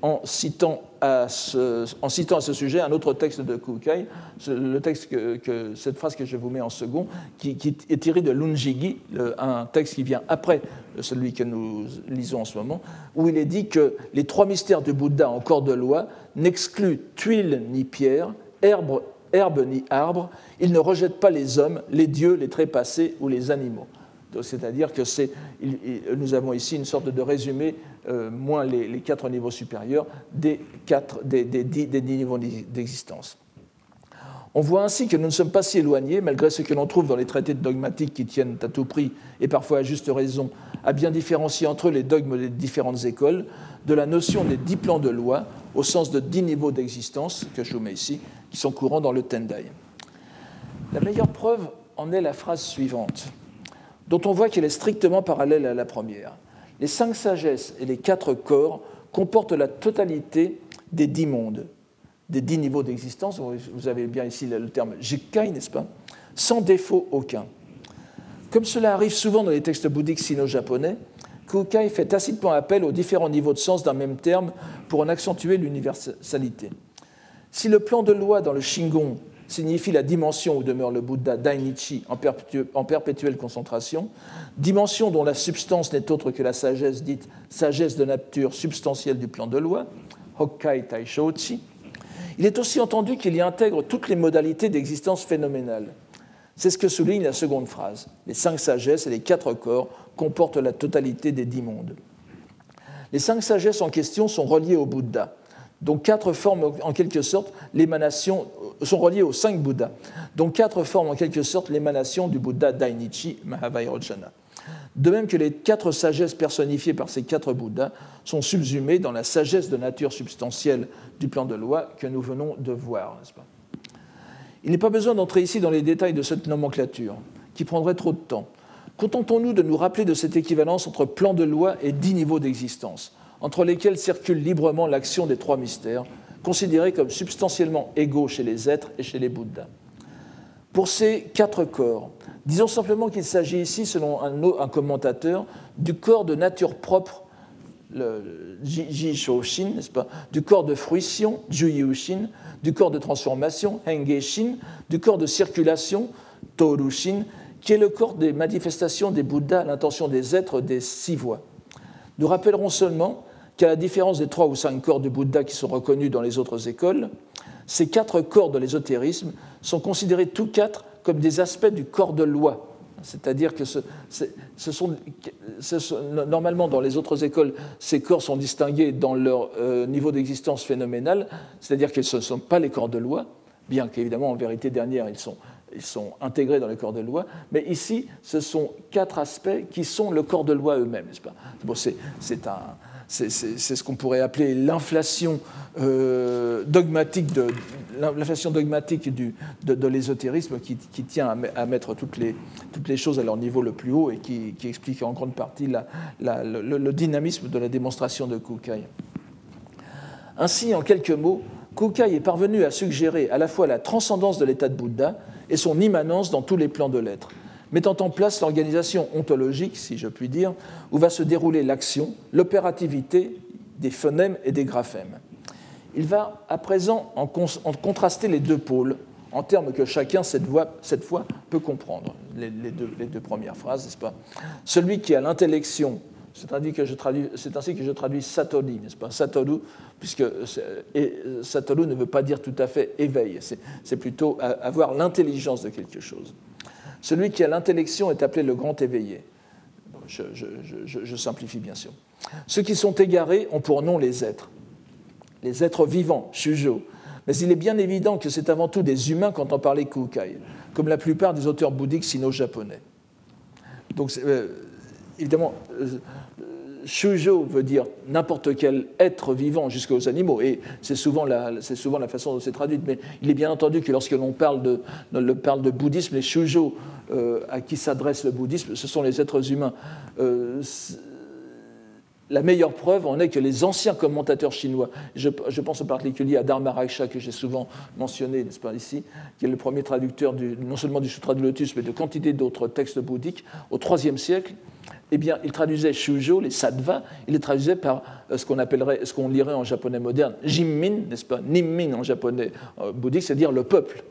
en citant en citant à ce sujet un autre texte de Kukai, le texte que, cette phrase que je vous mets en second, qui, est tirée de l'Unjigi, un texte qui vient après celui que nous lisons en ce moment, où il est dit que les trois mystères du Bouddha en corps de loi n'excluent tuile ni pierre, herbe, herbe ni arbre, ils ne rejettent pas les hommes, les dieux, les trépassés ou les animaux. C'est-à-dire que nous avons ici une sorte de résumé, euh, moins les, quatre niveaux supérieurs, des, dix, niveaux d'existence. On voit ainsi que nous ne sommes pas si éloignés, malgré ce que l'on trouve dans les traités dogmatiques qui tiennent à tout prix, et parfois à juste raison, à bien différencier entre les dogmes des différentes écoles, de la notion des dix plans de loi, au sens de dix niveaux d'existence, que je vous mets ici, qui sont courants dans le Tendai. La meilleure preuve en est la phrase suivante dont on voit qu'elle est strictement parallèle à la première. Les cinq sagesses et les quatre corps comportent la totalité des dix mondes, des dix niveaux d'existence. Vous avez bien ici le terme jikai, n'est-ce pas? Sans défaut aucun. Comme cela arrive souvent dans les textes bouddhiques sino-japonais, Kukai fait tacitement appel aux différents niveaux de sens d'un même terme pour en accentuer l'universalité. Si le plan de loi dans le Shingon signifie la dimension où demeure le Bouddha Dainichi en, perpétuelle concentration, dimension dont la substance n'est autre que la sagesse dite sagesse de nature substantielle du plan de loi, Hokkai Taishochi. Il est aussi entendu qu'il y intègre toutes les modalités d'existence phénoménale. C'est ce que souligne la seconde phrase. Les cinq sagesses et les quatre corps comportent la totalité des dix mondes. Les cinq sagesses en question sont reliées au Bouddha dont quatre forment en quelque sorte l'émanation, sont reliés aux cinq Bouddhas, dont quatre forment en quelque sorte l'émanation du Bouddha Dainichi Mahavairocana. De même que les quatre sagesses personnifiées par ces quatre Bouddhas sont subsumées dans la sagesse de nature substantielle du plan de loi que nous venons de voir. Pas? Il n'est pas besoin d'entrer ici dans les détails de cette nomenclature, qui prendrait trop de temps. Contentons-nous de nous rappeler de cette équivalence entre plan de loi et dix niveaux d'existence entre lesquels circule librement l'action des trois mystères, considérés comme substantiellement égaux chez les êtres et chez les Bouddhas. Pour ces quatre corps, disons simplement qu'il s'agit ici, selon un, commentateur, du corps de nature propre, le Ji Shin, n'est-ce pas, du corps de fruition, Ju Shin, du corps de transformation, Henge Shin, du corps de circulation, Toru Shin, qui est le corps des manifestations des Bouddhas à l'intention des êtres des six voies. Nous rappellerons seulement qu'à la différence des trois ou cinq corps du Bouddha qui sont reconnus dans les autres écoles, ces quatre corps de l'ésotérisme sont considérés tous quatre comme des aspects du corps de loi. C'est-à-dire que ce, sont, normalement dans les autres écoles, ces corps sont distingués dans leur euh, niveau d'existence phénoménal, c'est-à-dire qu'ils ne sont pas les corps de loi, bien qu'évidemment en vérité dernière ils sont, ils sont intégrés dans le corps de loi, mais ici ce sont quatre aspects qui sont le corps de loi eux-mêmes, n'est-ce bon, C'est un c'est ce qu'on pourrait appeler l'inflation euh, dogmatique, de, l'inflation dogmatique de, l'ésotérisme qui, tient à, mettre toutes les, toutes les, choses à leur niveau le plus haut et qui, explique en grande partie le, dynamisme de la démonstration de Kukai. Ainsi, en quelques mots, Kukai est parvenu à suggérer à la fois la transcendance de l'état de Bouddha et son immanence dans tous les plans de l'être mettant en place l'organisation ontologique, si je puis dire, où va se dérouler l'action, l'opérativité des phonèmes et des graphèmes. Il va à présent en, contraster les deux pôles en termes que chacun, cette, fois, peut comprendre, les, deux, premières phrases, n'est-ce pas? Celui qui a l'intellection, c'est ainsi que je traduis, traduis n'est-ce pas? Satoru, puisque Satoru ne veut pas dire tout à fait éveil, c'est plutôt avoir l'intelligence de quelque chose. Celui qui a l'intellection est appelé le grand éveillé. Je, simplifie bien sûr. Ceux qui sont égarés ont pour nom les êtres. Les êtres vivants, shujo. Mais il est bien évident que c'est avant tout des humains quand on parlait kukai, comme la plupart des auteurs bouddhiques sino-japonais. Donc, euh, évidemment, euh, Shujo veut dire n'importe quel être vivant jusqu'aux animaux, et c'est souvent, la, façon dont c'est traduit. Mais il est bien entendu que lorsque l'on parle de, de bouddhisme, les Shujo euh, à qui s'adresse le bouddhisme, ce sont les êtres humains. Euh, la meilleure preuve en est que les anciens commentateurs chinois, je, pense en particulier à Dharma Raksha, que j'ai souvent mentionné, n'est-ce pas, ici, qui est le premier traducteur non seulement du Sutra du Lotus, mais de quantité d'autres textes bouddhiques, au IIIe siècle, eh bien, il traduisait shujo, les sattvas, il les traduisait par ce qu'on appellerait, ce qu'on lirait en japonais moderne, jimmin, n'est-ce pas, nimmin en japonais bouddhique, c'est-à-dire le peuple.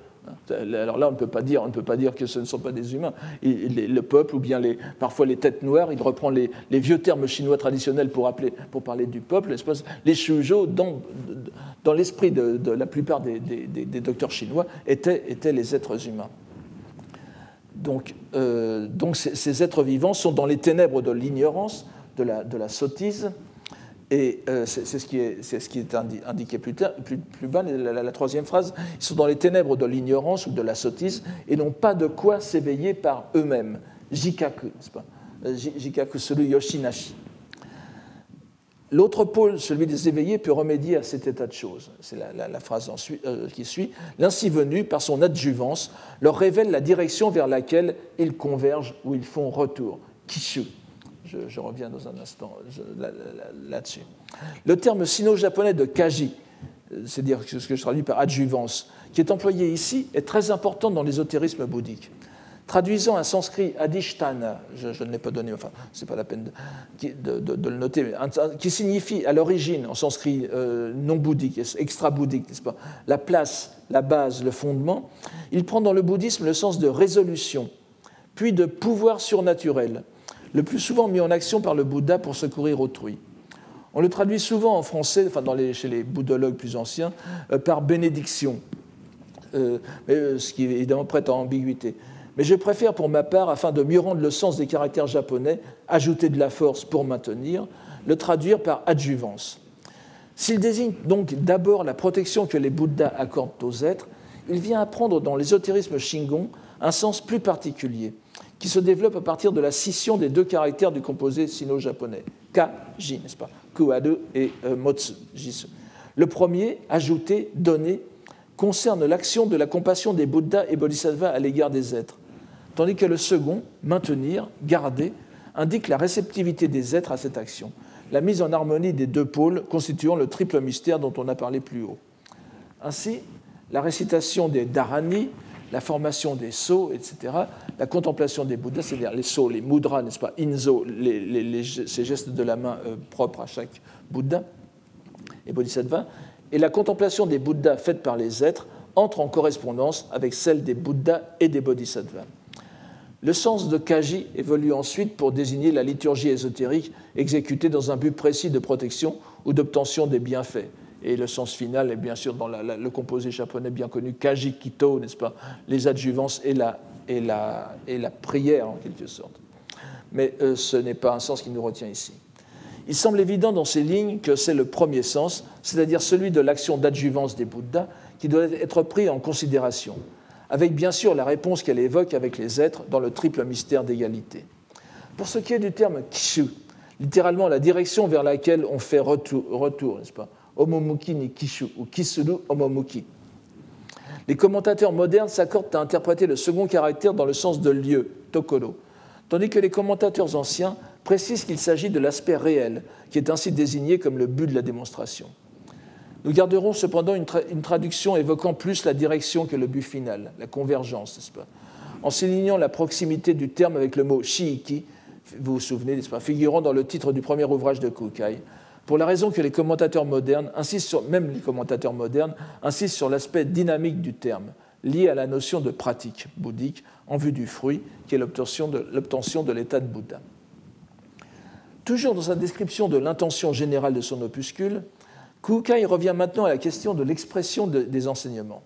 Alors là, on ne peut pas dire, on ne peut pas dire que ce ne sont pas des humains. le peuple, ou bien parfois les têtes noires, il reprend les, vieux termes chinois traditionnels pour, parler du peuple. Les shujo, dans, l'esprit de, la plupart des, docteurs chinois, étaient, les êtres humains. Donc, euh, ces, êtres vivants sont dans les ténèbres de l'ignorance, de la, sottise, et euh, c'est ce, qui est, indiqué plus, bas, la, troisième phrase. Ils sont dans les ténèbres de l'ignorance ou de la sottise et n'ont pas de quoi s'éveiller par eux-mêmes. Jikaku, pas? Euh, Jikaku suru yoshinashi. L'autre pôle, celui des éveillés, peut remédier à cet état de choses. C'est la, phrase euh, qui suit. L'ainsi venu, par son adjuvance, leur révèle la direction vers laquelle ils convergent ou ils font retour. Kishu. Je, reviens dans un instant là-dessus. le terme sino-japonais de kaji, c'est-à-dire ce que je traduis par adjuvance, qui est employé ici, est très important dans l'ésotérisme bouddhique. Traduisant un sanskrit adhishtana, je, ne l'ai pas donné, enfin, c'est pas la peine de, le noter, qui signifie à l'origine, en sanskrit euh, non bouddhique, extra-bouddhique, n'est-ce pas, la place, la base, le fondement, il prend dans le bouddhisme le sens de résolution, puis de pouvoir surnaturel, le plus souvent mis en action par le Bouddha pour secourir autrui. On le traduit souvent en français, enfin chez les bouddhologues plus anciens, euh, par bénédiction, euh, ce qui évidemment prête à ambiguïté. Mais je préfère pour ma part, afin de mieux rendre le sens des caractères japonais, ajouter de la force pour maintenir, le traduire par adjuvance. S'il désigne donc d'abord la protection que les Bouddhas accordent aux êtres, il vient à prendre dans l'ésotérisme Shingon un sens plus particulier, qui se développe à partir de la scission des deux caractères du composé sino-japonais, ka, ji, n'est-ce pas, kuadu et euh, motsu, jisu. Le premier, ajouté, donné, concerne l'action de la compassion des Bouddhas et Bodhisattvas à l'égard des êtres, tandis que le second, maintenir, garder, indique la réceptivité des êtres à cette action, la mise en harmonie des deux pôles constituant le triple mystère dont on a parlé plus haut. Ainsi, la récitation des dharani, la formation des sceaux, etc., la contemplation des Bouddhas, c'est-à-dire les sceaux, les mudras, n'est-ce pas, inzo, ces gestes de la main euh, propres à chaque Bouddha et Bodhisattva, et la contemplation des Bouddhas faite par les êtres entre en correspondance avec celle des Bouddhas et des Bodhisattvas. Le sens de Kaji évolue ensuite pour désigner la liturgie ésotérique exécutée dans un but précis de protection ou d'obtention des bienfaits. Et le sens final est bien sûr dans le composé japonais bien connu, Kaji Kito, n'est-ce pas? Les adjuvances et la, prière en quelque sorte. Mais euh, ce n'est pas un sens qui nous retient ici. Il semble évident dans ces lignes que c'est le premier sens, c'est-à-dire celui de l'action d'adjuvance des Bouddhas, qui doit être pris en considération, avec bien sûr la réponse qu'elle évoque avec les êtres dans le triple mystère d'égalité. Pour ce qui est du terme kishu, littéralement la direction vers laquelle on fait retour, n'est-ce pas Omomuki ni Kishu, ou Kisuru Omomuki. Les commentateurs modernes s'accordent à interpréter le second caractère dans le sens de lieu, Tokoro, tandis que les commentateurs anciens précisent qu'il s'agit de l'aspect réel, qui est ainsi désigné comme le but de la démonstration. Nous garderons cependant une, traduction évoquant plus la direction que le but final, la convergence, n'est-ce pas? En soulignant la proximité du terme avec le mot shiiki, vous vous souvenez, n'est-ce pas, figurant dans le titre du premier ouvrage de Kukai, pour la raison que les commentateurs modernes insistent sur, même les commentateurs modernes insistent sur l'aspect dynamique du terme, lié à la notion de pratique bouddhique en vue du fruit, qui est l'obtention de l'état de Bouddha. Toujours dans sa description de l'intention générale de son opuscule, Kukai revient maintenant à la question de l'expression des enseignements.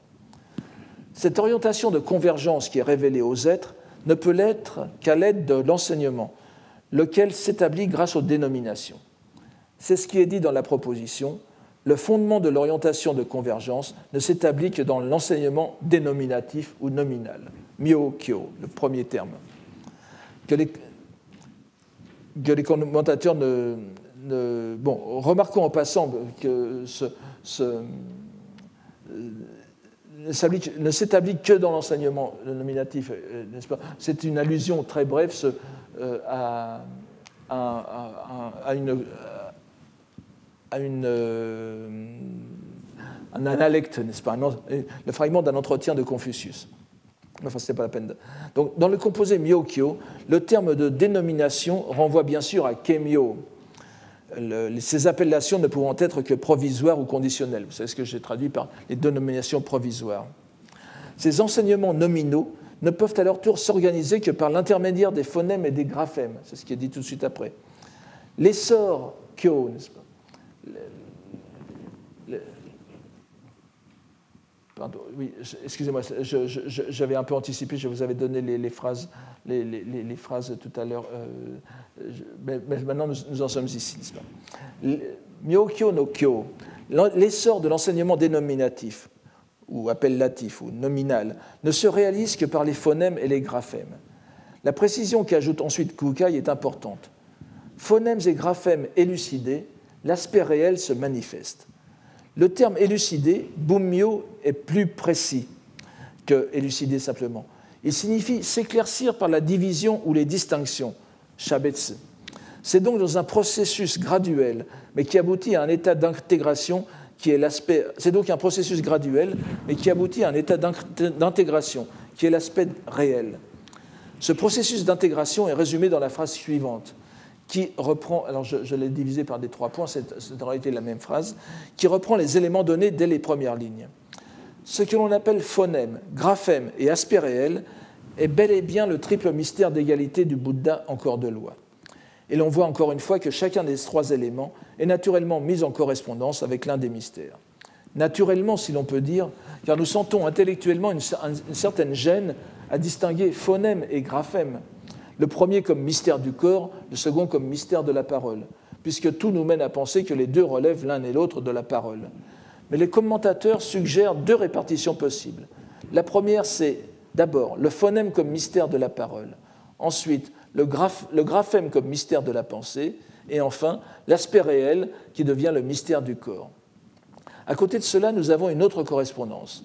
Cette orientation de convergence qui est révélée aux êtres ne peut l'être qu'à l'aide de l'enseignement, lequel s'établit grâce aux dénominations. C'est ce qui est dit dans la proposition. Le fondement de l'orientation de convergence ne s'établit que dans l'enseignement dénominatif ou nominal. Myo-kyo, le premier terme. Que les, que les commentateurs ne, Bon, remarquons en passant que ce, ce ne s'établit que dans l'enseignement nominatif, euh, n'est-ce pas? C'est une allusion très brève euh, à, à, une, à une, euh, un analecte, n'est-ce pas, le fragment d'un entretien de Confucius. Enfin, pas la peine. Donc, dans le composé myokyo, le terme de dénomination renvoie bien sûr à kemyo, ces appellations ne pouvant être que provisoires ou conditionnelles. Vous savez ce que j'ai traduit par les dénominations provisoires. Ces enseignements nominaux ne peuvent à leur tour s'organiser que par l'intermédiaire des phonèmes et des graphèmes. C'est ce qui est dit tout de suite après. L'essor kyo, Pardon, oui, excusez-moi, j'avais un peu anticipé, je vous avais donné les, phrases, les, phrases tout à l'heure, euh, mais, maintenant nous, en sommes ici, n'est-ce pas? Myokyo no kyo, l'essor de l'enseignement dénominatif, ou appellatif, ou nominal, ne se réalise que par les phonèmes et les graphèmes. La précision qu'ajoute ensuite Kukai est importante. Phonèmes et graphèmes élucidés, l'aspect réel se manifeste. Le terme élucidé, bumyo, est plus précis que élucider simplement. Il signifie s'éclaircir par la division ou les distinctions, shabetsu. C'est donc dans un processus graduel, mais qui aboutit à un état d'intégration qui est l'aspect. C'est donc un processus graduel, mais qui aboutit à un état d'intégration qui est l'aspect réel. Ce processus d'intégration est résumé dans la phrase suivante qui reprend, alors je, l'ai divisé par des trois points, c'est en réalité la même phrase, qui reprend les éléments donnés dès les premières lignes. Ce que l'on appelle phonème, graphème et aspect réel est bel et bien le triple mystère d'égalité du Bouddha en corps de loi. Et l'on voit encore une fois que chacun des trois éléments est naturellement mis en correspondance avec l'un des mystères. Naturellement, si l'on peut dire, car nous sentons intellectuellement une, une certaine gêne à distinguer phonème et graphème le premier comme mystère du corps, le second comme mystère de la parole, puisque tout nous mène à penser que les deux relèvent l'un et l'autre de la parole. Mais les commentateurs suggèrent deux répartitions possibles. La première, c'est d'abord le phonème comme mystère de la parole, ensuite le, graphème comme mystère de la pensée, et enfin l'aspect réel qui devient le mystère du corps. À côté de cela, nous avons une autre correspondance.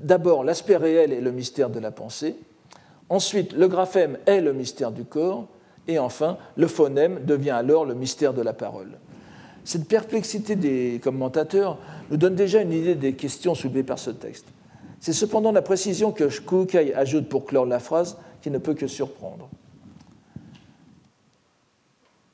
D'abord, l'aspect réel est le mystère de la pensée, Ensuite, le graphème est le mystère du corps. Et enfin, le phonème devient alors le mystère de la parole. Cette perplexité des commentateurs nous donne déjà une idée des questions soulevées par ce texte. C'est cependant la précision que Kukai ajoute pour clore la phrase qui ne peut que surprendre.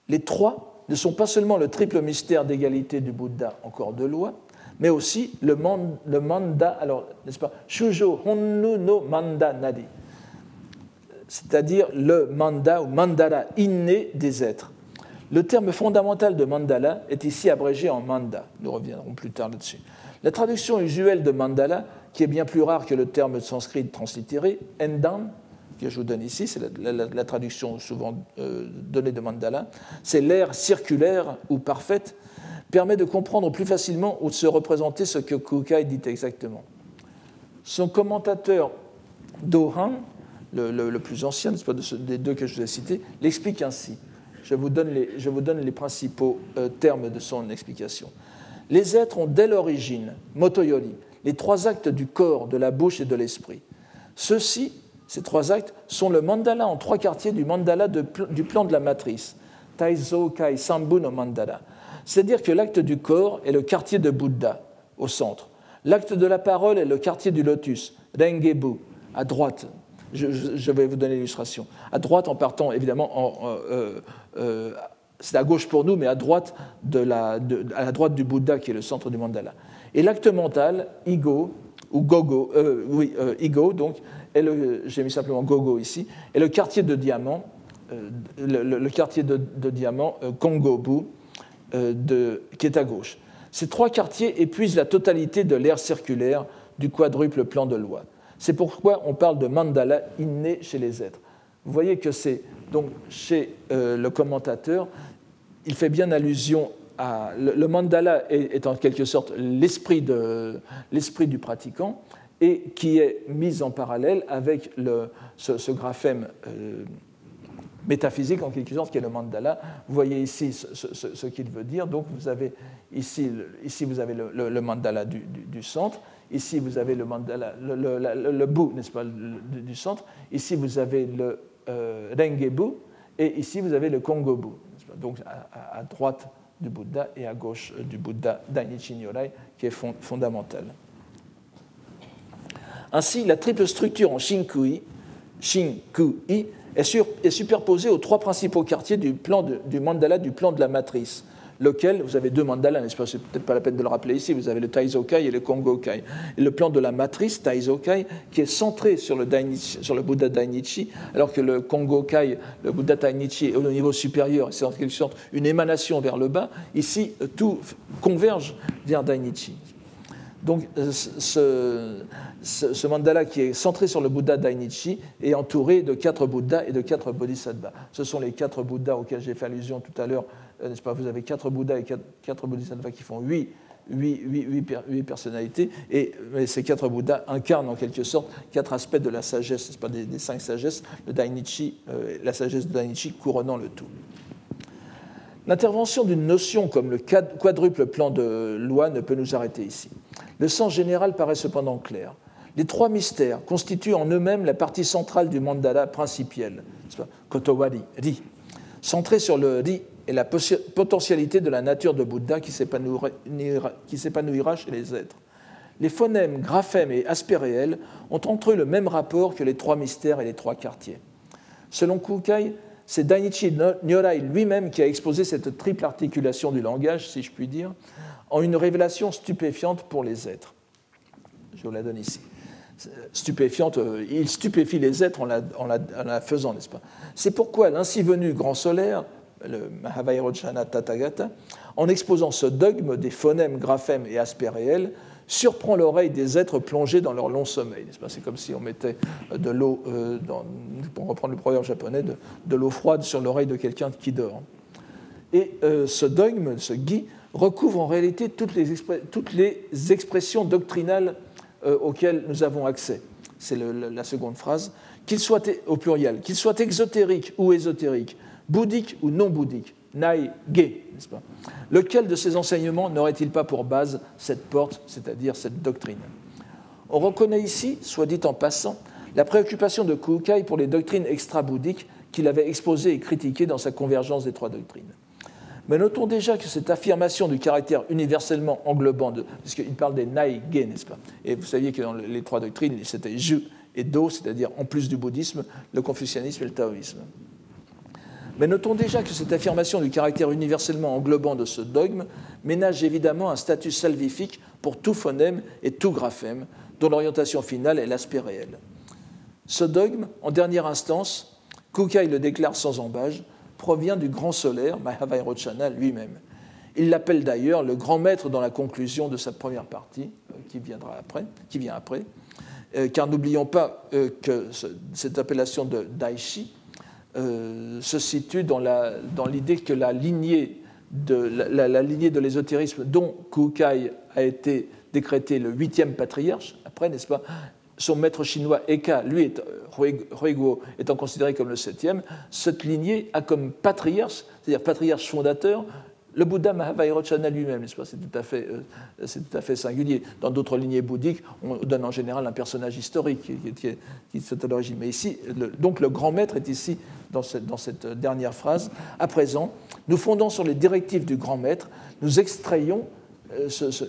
Les trois ne sont pas seulement le triple mystère d'égalité du Bouddha en corps de loi, mais aussi le, manda, alors, n'est-ce pas, Shujo Honnu no Manda c'est-à-dire le manda ou mandala inné des êtres. Le terme fondamental de mandala est ici abrégé en manda. Nous reviendrons plus tard là-dessus. La traduction usuelle de mandala, qui est bien plus rare que le terme sanskrit translittéré, endan, que je vous donne ici, c'est la, traduction souvent euh, donnée de mandala, c'est l'air circulaire ou parfaite, permet de comprendre plus facilement ou de se représenter ce que Kukai dit exactement. Son commentateur Dohan le, plus ancien des deux que je vous ai cités, l'explique ainsi. Je vous donne les, principaux euh, termes de son explication. Les êtres ont dès l'origine, motoyori, les trois actes du corps, de la bouche et de l'esprit. Ceux-ci, ces trois actes, sont le mandala en trois quartiers du mandala du plan de la matrice, Taizo Kai Sambu no Mandala. C'est-à-dire que l'acte du corps est le quartier de Bouddha, au centre. L'acte de la parole est le quartier du lotus, Rengebu, à droite, je, vais vous donner l'illustration. À droite, en partant évidemment, euh, euh, c'est à gauche pour nous, mais à droite, de la, à la droite du Bouddha qui est le centre du mandala. Et l'acte mental, ego, ou gogo, euh, oui, ego, donc, j'ai mis simplement gogo ici, est le quartier de diamant, le, quartier de, diamant Kongobu, de, qui est à gauche. Ces trois quartiers épuisent la totalité de l'air circulaire du quadruple plan de loi. C'est pourquoi on parle de mandala inné chez les êtres. Vous voyez que c'est donc chez euh, le commentateur, il fait bien allusion à le, mandala est, en quelque sorte l'esprit du pratiquant et qui est mis en parallèle avec ce, graphème euh, métaphysique en quelque sorte qui est le mandala. Vous voyez ici ce, qu'il veut dire. Donc vous avez ici, ici vous avez le, mandala du, centre Ici, vous avez le mandala, le, bout, n'est-ce pas, du centre. Ici, vous avez le Rengebu. Et ici, vous avez le Kongobu. Donc, à, droite du Bouddha et à gauche du Bouddha Dainichi Nyorai, qui est fondamental. Ainsi, la triple structure en Shinkui, Shinkui est, est superposée aux trois principaux quartiers du, plan du mandala du plan de la matrice lequel, vous avez deux mandalas, n'est-ce pas C'est peut-être pas la peine de le rappeler ici, vous avez le Taizokai et le Kongokai. Le plan de la matrice, Taizokai, qui est centré sur le, Bouddha Dainichi, alors que le Kongokai, le Bouddha Dainichi, est au niveau supérieur, c'est en quelque sorte une émanation vers le bas. Ici, tout converge vers Dainichi. Donc euh, ce, ce, mandala qui est centré sur le Bouddha Dainichi est entouré de quatre Bouddhas et de quatre Bodhisattvas. Ce sont les quatre Bouddhas auxquels j'ai fait allusion tout à l'heure n'est-ce pas, vous avez quatre Bouddhas et quatre, Bodhisattvas qui font huit, personnalités, et ces quatre Bouddhas incarnent en quelque sorte quatre aspects de la sagesse, n'est-ce pas, des, cinq sagesses, le Dainichi, euh, la sagesse de Dainichi couronnant le tout. L'intervention d'une notion comme le quadruple plan de loi ne peut nous arrêter ici. Le sens général paraît cependant clair. Les trois mystères constituent en eux-mêmes la partie centrale du mandala principiel, Kotowari, Ri, centré sur le Ri et la potentialité de la nature de Bouddha qui s'épanouira chez les êtres. Les phonèmes, graphèmes et aspects réels ont entre eux le même rapport que les trois mystères et les trois quartiers. Selon Kukai, c'est Dainichi Nyorai lui-même qui a exposé cette triple articulation du langage, si je puis dire, en une révélation stupéfiante pour les êtres. Je vous la donne ici. Stupéfiante, euh, il stupéfie les êtres en la, en la faisant, n'est-ce pas? C'est pourquoi l'ainsi venu grand solaire le Mahavairochana Tathagata, en exposant ce dogme des phonèmes, graphèmes et aspects réels, surprend l'oreille des êtres plongés dans leur long sommeil. C'est comme si on mettait de l'eau, euh, pour reprendre le proverbe japonais, de, l'eau froide sur l'oreille de quelqu'un qui dort. Et euh, ce dogme, ce gui, recouvre en réalité toutes les, toutes les expressions doctrinales euh, auxquelles nous avons accès. C'est la seconde phrase. Qu'il soit au pluriel, qu'il soit exotérique ou ésotérique, bouddhique ou non bouddhique, nai, gay, n'est-ce pas? Lequel de ces enseignements n'aurait-il pas pour base cette porte, c'est-à-dire cette doctrine? On reconnaît ici, soit dit en passant, la préoccupation de Kukai pour les doctrines extra-bouddhiques qu'il avait exposées et critiquées dans sa convergence des trois doctrines. Mais notons déjà que cette affirmation du caractère universellement englobant, de, puisqu'il parle des Nai Ge, n'est-ce pas? Et vous saviez que dans les trois doctrines, c'était Ju et Do, c'est-à-dire en plus du bouddhisme, le confucianisme et le taoïsme. Mais notons déjà que cette affirmation du caractère universellement englobant de ce dogme ménage évidemment un statut salvifique pour tout phonème et tout graphème, dont l'orientation finale est l'aspect réel. Ce dogme, en dernière instance, Kukai le déclare sans embâge, provient du grand solaire, Mahavairochana lui-même. Il l'appelle d'ailleurs le grand maître dans la conclusion de sa première partie, euh, qui, viendra après, qui vient après, euh, car n'oublions pas euh, que cette appellation de Daishi, euh, se situe dans l'idée que la lignée de, l'ésotérisme dont Kukai a été décrété le huitième patriarche, après, n'est-ce pas son maître chinois Eka, lui, est, Huiguo, étant considéré comme le septième, cette lignée a comme patriarche, c'est-à-dire patriarche fondateur, le Bouddha Mahavairochana lui-même, c'est tout, à fait, euh, tout à fait singulier. Dans d'autres lignées bouddhiques, on donne en général un personnage historique qui, qui, est à l'origine. Mais ici, donc le grand maître est ici dans cette, dans cette, dernière phrase. À présent, nous fondons sur les directives du grand maître, nous extrayons euh, ce,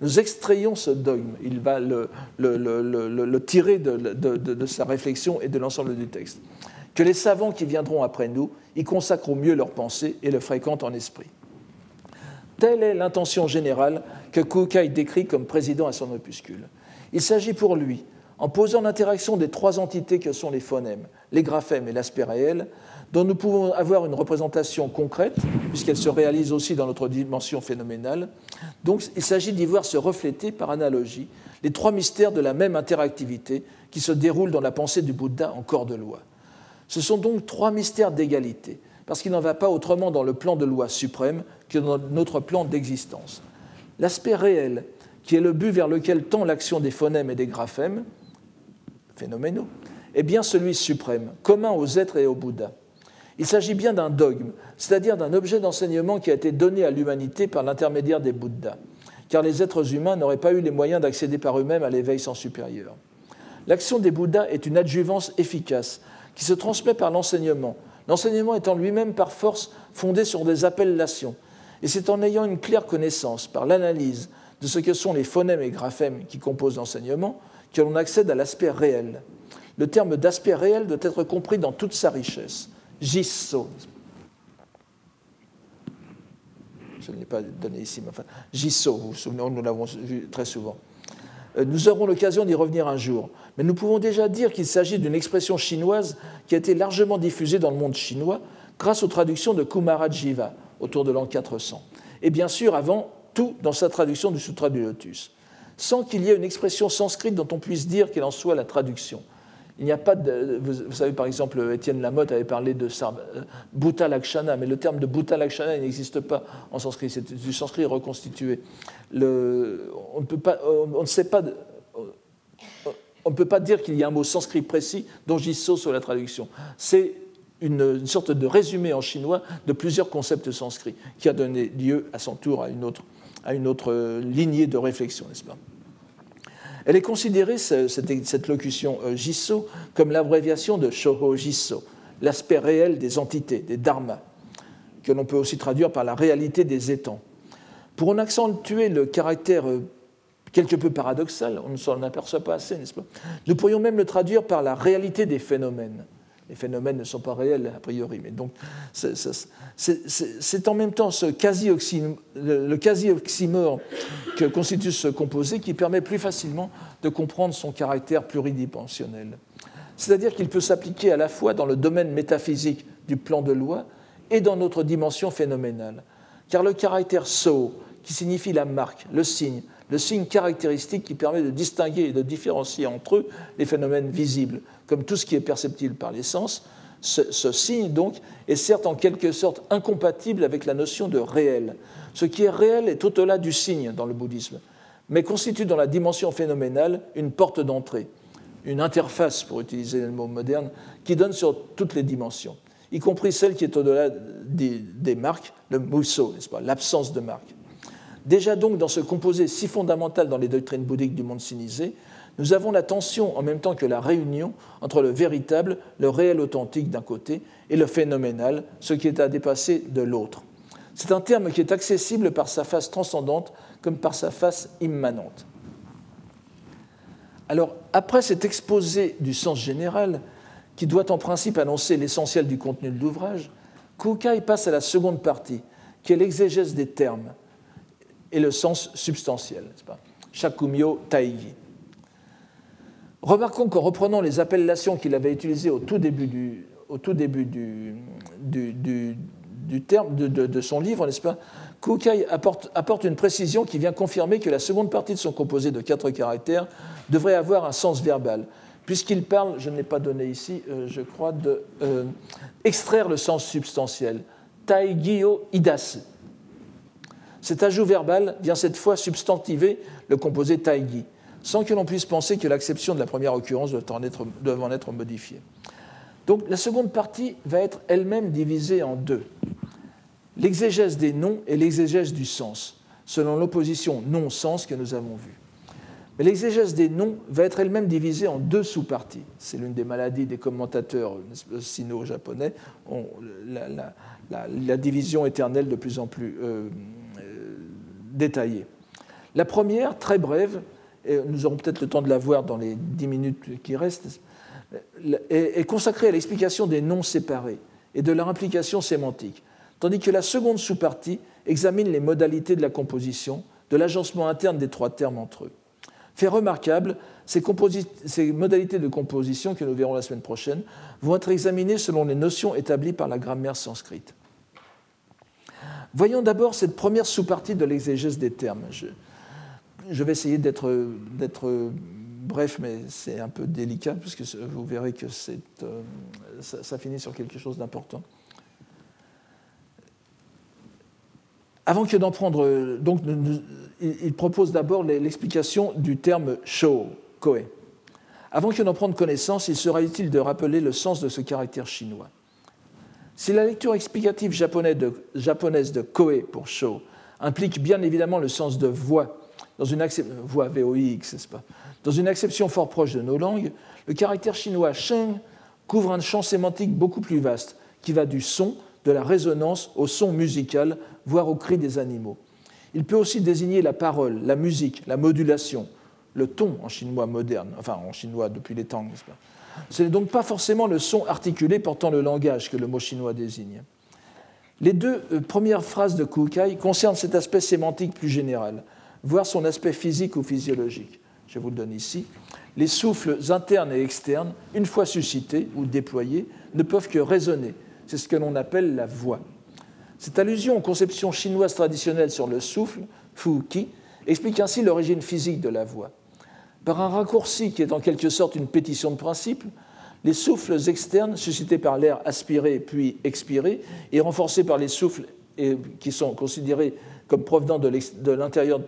nous, extrayons ce dogme. Il va le, le, le, le tirer de, de, de sa réflexion et de l'ensemble du texte que les savants qui viendront après nous y consacrent au mieux leur pensée et le fréquentent en esprit. Telle est l'intention générale que Kukai décrit comme président à son opuscule. Il s'agit pour lui, en posant l'interaction des trois entités que sont les phonèmes, les graphèmes et l'aspect réel, dont nous pouvons avoir une représentation concrète, puisqu'elle se réalise aussi dans notre dimension phénoménale. Donc il s'agit d'y voir se refléter par analogie les trois mystères de la même interactivité qui se déroulent dans la pensée du Bouddha en corps de loi. Ce sont donc trois mystères d'égalité, parce qu'il n'en va pas autrement dans le plan de loi suprême que dans notre plan d'existence. L'aspect réel, qui est le but vers lequel tend l'action des phonèmes et des graphèmes, phénoménaux, est bien celui suprême, commun aux êtres et au Bouddha. Il s'agit bien d'un dogme, c'est-à-dire d'un objet d'enseignement qui a été donné à l'humanité par l'intermédiaire des Bouddhas, car les êtres humains n'auraient pas eu les moyens d'accéder par eux-mêmes à l'éveil sans supérieur. L'action des Bouddhas est une adjuvance efficace qui se transmet par l'enseignement, l'enseignement étant lui-même par force fondé sur des appellations, Et c'est en ayant une claire connaissance, par l'analyse, de ce que sont les phonèmes et graphèmes qui composent l'enseignement, que l'on accède à l'aspect réel. Le terme d'aspect réel doit être compris dans toute sa richesse. Gisso. Je ne l'ai pas donné ici, mais enfin, Gisso, vous vous souvenez, nous l'avons vu très souvent. Euh, nous aurons l'occasion d'y revenir un jour, mais nous pouvons déjà dire qu'il s'agit d'une expression chinoise qui a été largement diffusée dans le monde chinois grâce aux traductions de Kumarajiva autour de l'an 400. Et bien sûr, avant tout, dans sa traduction du Sutra du Lotus, sans qu'il y ait une expression sanscrite dont on puisse dire qu'elle en soit la traduction. Il n'y a pas de. Vous savez, par exemple, Étienne Lamotte avait parlé de euh, Bhuta Lakshana, mais le terme de Bhuta Lakshana n'existe pas en sanskrit, c'est du sanskrit reconstitué. On, ne peut pas, on, ne sait pas. On ne peut pas dire qu'il y a un mot sanskrit précis dont saute sur la traduction. C'est une, sorte de résumé en chinois de plusieurs concepts sanscrits qui a donné lieu à son tour à une autre, autre lignée de réflexion, n'est-ce pas? Elle est considérée, cette, locution euh, jisso, comme l'abréviation de shoho jisso, l'aspect réel des entités, des dharmas, que l'on peut aussi traduire par la réalité des étangs. Pour en accentuer le caractère euh, quelque peu paradoxal, on ne s'en aperçoit pas assez, n'est-ce pas? Nous pourrions même le traduire par la réalité des phénomènes les phénomènes ne sont pas réels a priori. Mais donc, c'est en même temps ce quasi le quasi-oxymore que constitue ce composé qui permet plus facilement de comprendre son caractère pluridimensionnel. C'est-à-dire qu'il peut s'appliquer à la fois dans le domaine métaphysique du plan de loi et dans notre dimension phénoménale. Car le caractère so, qui signifie la marque, le signe, le signe caractéristique qui permet de distinguer et de différencier entre eux les phénomènes visibles, comme tout ce qui est perceptible par les sens, ce, signe donc est certes en quelque sorte incompatible avec la notion de réel. Ce qui est réel est au-delà du signe dans le bouddhisme, mais constitue dans la dimension phénoménale une porte d'entrée, une interface, pour utiliser le mot moderne, qui donne sur toutes les dimensions, y compris celle qui est au-delà des, marques, le musso, n'est-ce pas, l'absence de marque. Déjà donc dans ce composé si fondamental dans les doctrines bouddhiques du monde sinisé, nous avons la tension en même temps que la réunion entre le véritable, le réel authentique d'un côté, et le phénoménal, ce qui est à dépasser de l'autre. C'est un terme qui est accessible par sa face transcendante comme par sa face immanente. Alors, après cet exposé du sens général, qui doit en principe annoncer l'essentiel du contenu de l'ouvrage, Kukai passe à la seconde partie, qui est l'exégèse des termes et le sens substantiel. Shakumyo Taigi. Remarquons qu'en reprenant les appellations qu'il avait utilisées au tout début du, au tout début du, du, terme de, son livre, n'est-ce pas, Kukai apporte, apporte, une précision qui vient confirmer que la seconde partie de son composé de quatre caractères devrait avoir un sens verbal, puisqu'il parle, je ne l'ai pas donné ici, euh, je crois, de euh, extraire le sens substantiel. Taigyo idasu. Cet ajout verbal vient cette fois substantiver le composé taigi sans que l'on puisse penser que l'acception de la première occurrence doit en être, modifiée. Donc la seconde partie va être elle-même divisée en deux. L'exégèse des noms et l'exégèse du sens, selon l'opposition nom-sens que nous avons vue. Mais l'exégèse des noms va être elle-même divisée en deux sous-parties. C'est l'une des maladies des commentateurs sino-japonais, la, division éternelle de plus en plus euh, euh, détaillée. La première, très brève, et nous aurons peut-être le temps de la voir dans les dix minutes qui restent, est consacrée à l'explication des noms séparés et de leur implication sémantique, tandis que la seconde sous-partie examine les modalités de la composition, de l'agencement interne des trois termes entre eux. Fait remarquable, ces, ces, modalités de composition, que nous verrons la semaine prochaine, vont être examinées selon les notions établies par la grammaire sanscrite. Voyons d'abord cette première sous-partie de l'exégèse des termes. Je, vais essayer d'être bref, mais c'est un peu délicat, puisque vous verrez que euh, ça, finit sur quelque chose d'important. Avant que d'en prendre, donc, il propose d'abord l'explication du terme show, koe. Avant que d'en prendre connaissance, il sera utile de rappeler le sens de ce caractère chinois. Si la lecture explicative japonaise de, koe pour show implique bien évidemment le sens de voix dans une voix VOX, pas? Dans une acception fort proche de nos langues, le caractère chinois sheng couvre un champ sémantique beaucoup plus vaste, qui va du son, de la résonance au son musical, voire au cri des animaux. Il peut aussi désigner la parole, la musique, la modulation, le ton en chinois moderne, enfin en chinois depuis les Tang. Ce n'est donc pas forcément le son articulé portant le langage que le mot chinois désigne. Les deux euh, premières phrases de Kukai concernent cet aspect sémantique plus général, voire son aspect physique ou physiologique. Je vous le donne ici. Les souffles internes et externes, une fois suscités ou déployés, ne peuvent que résonner. C'est ce que l'on appelle la voix. Cette allusion aux conceptions chinoises traditionnelles sur le souffle, fu qi, explique ainsi l'origine physique de la voix. Par un raccourci qui est en quelque sorte une pétition de principe, les souffles externes suscités par l'air aspiré puis expiré et renforcés par les souffles qui sont considérés comme provenant de l'intérieur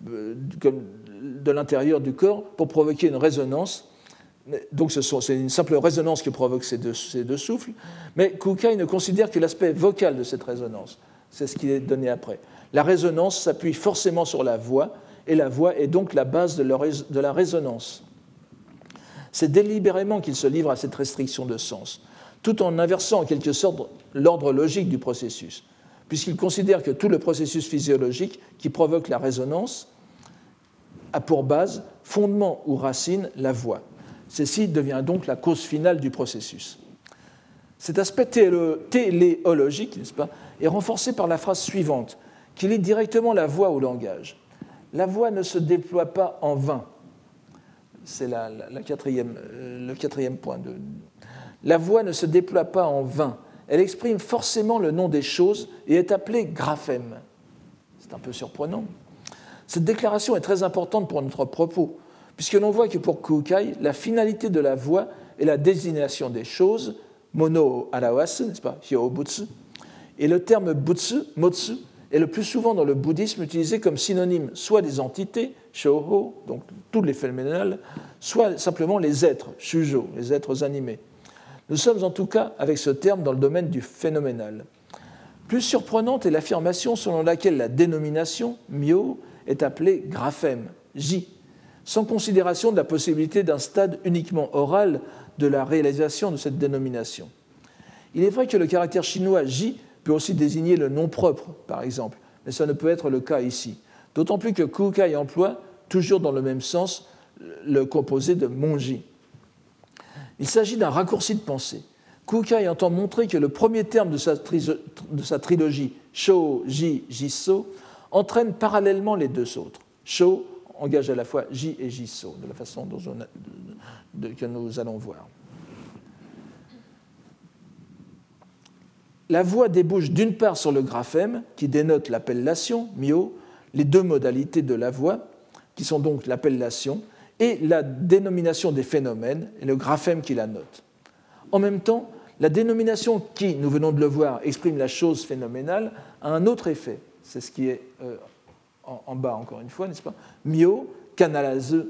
de l'intérieur du corps pour provoquer une résonance. Donc c'est une simple résonance qui provoque ces deux, ces deux souffles, mais Kukai ne considère que l'aspect vocal de cette résonance. C'est ce qui est donné après. La résonance s'appuie forcément sur la voix, et la voix est donc la base de la résonance. C'est délibérément qu'il se livre à cette restriction de sens, tout en inversant en quelque sorte l'ordre logique du processus, puisqu'il considère que tout le processus physiologique qui provoque la résonance a pour base, fondement ou racine, la voix. Ceci devient donc la cause finale du processus. Cet aspect téléologique, n'est-ce pas, est renforcé par la phrase suivante, qui lie directement la voix au langage. La voix ne se déploie pas en vain, c'est la, euh, le quatrième point. De... La voix ne se déploie pas en vain. Elle exprime forcément le nom des choses et est appelée graphème. C'est un peu surprenant. Cette déclaration est très importante pour notre propos, puisque l'on voit que pour Kukai, la finalité de la voix est la désignation des choses, mono arawasu, n'est-ce pas, hyobutsu, et le terme butsu, motsu, est le plus souvent dans le bouddhisme utilisé comme synonyme soit des entités, shoho, donc tous les phénoménales, soit simplement les êtres, shujo, les êtres animés. Nous sommes en tout cas avec ce terme dans le domaine du phénoménal. Plus surprenante est l'affirmation selon laquelle la dénomination, myo, est appelée graphème, j, sans considération de la possibilité d'un stade uniquement oral de la réalisation de cette dénomination. Il est vrai que le caractère chinois j peut aussi désigner le nom propre, par exemple, mais ça ne peut être le cas ici. D'autant plus que Kukai emploie, toujours dans le même sens, le composé de monji. Il s'agit d'un raccourci de pensée. Kukai entend montrer que le premier terme de sa, trilogie, Sho, Ji, Jiso, entraîne parallèlement les deux autres. Sho engage à la fois Ji et Jiso, de la façon que nous allons voir. La voix débouche d'une part sur le graphème, qui dénote l'appellation, mio, les deux modalités de la voix, qui sont donc l'appellation, et la dénomination des phénomènes, et le graphème qui la note. En même temps, la dénomination qui, nous venons de le voir, exprime la chose phénoménale, a un autre effet. C'est ce qui est euh, en, bas, encore une fois, n'est-ce pas? Mio, kanalazu,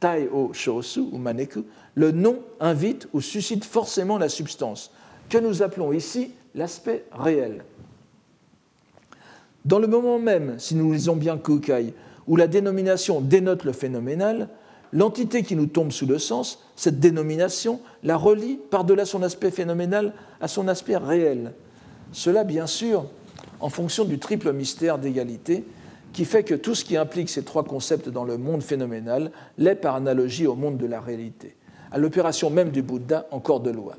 tai o shosu, ou maneku, le nom invite ou suscite forcément la substance que nous appelons ici l'aspect réel. Dans le moment même, si nous lisons bien Kukai, où la dénomination dénote le phénoménal, l'entité qui nous tombe sous le sens, cette dénomination, la relie par-delà son aspect phénoménal à son aspect réel. Cela, bien sûr, en fonction du triple mystère d'égalité, qui fait que tout ce qui implique ces trois concepts dans le monde phénoménal l'est par analogie au monde de la réalité, à l'opération même du Bouddha en corps de loi.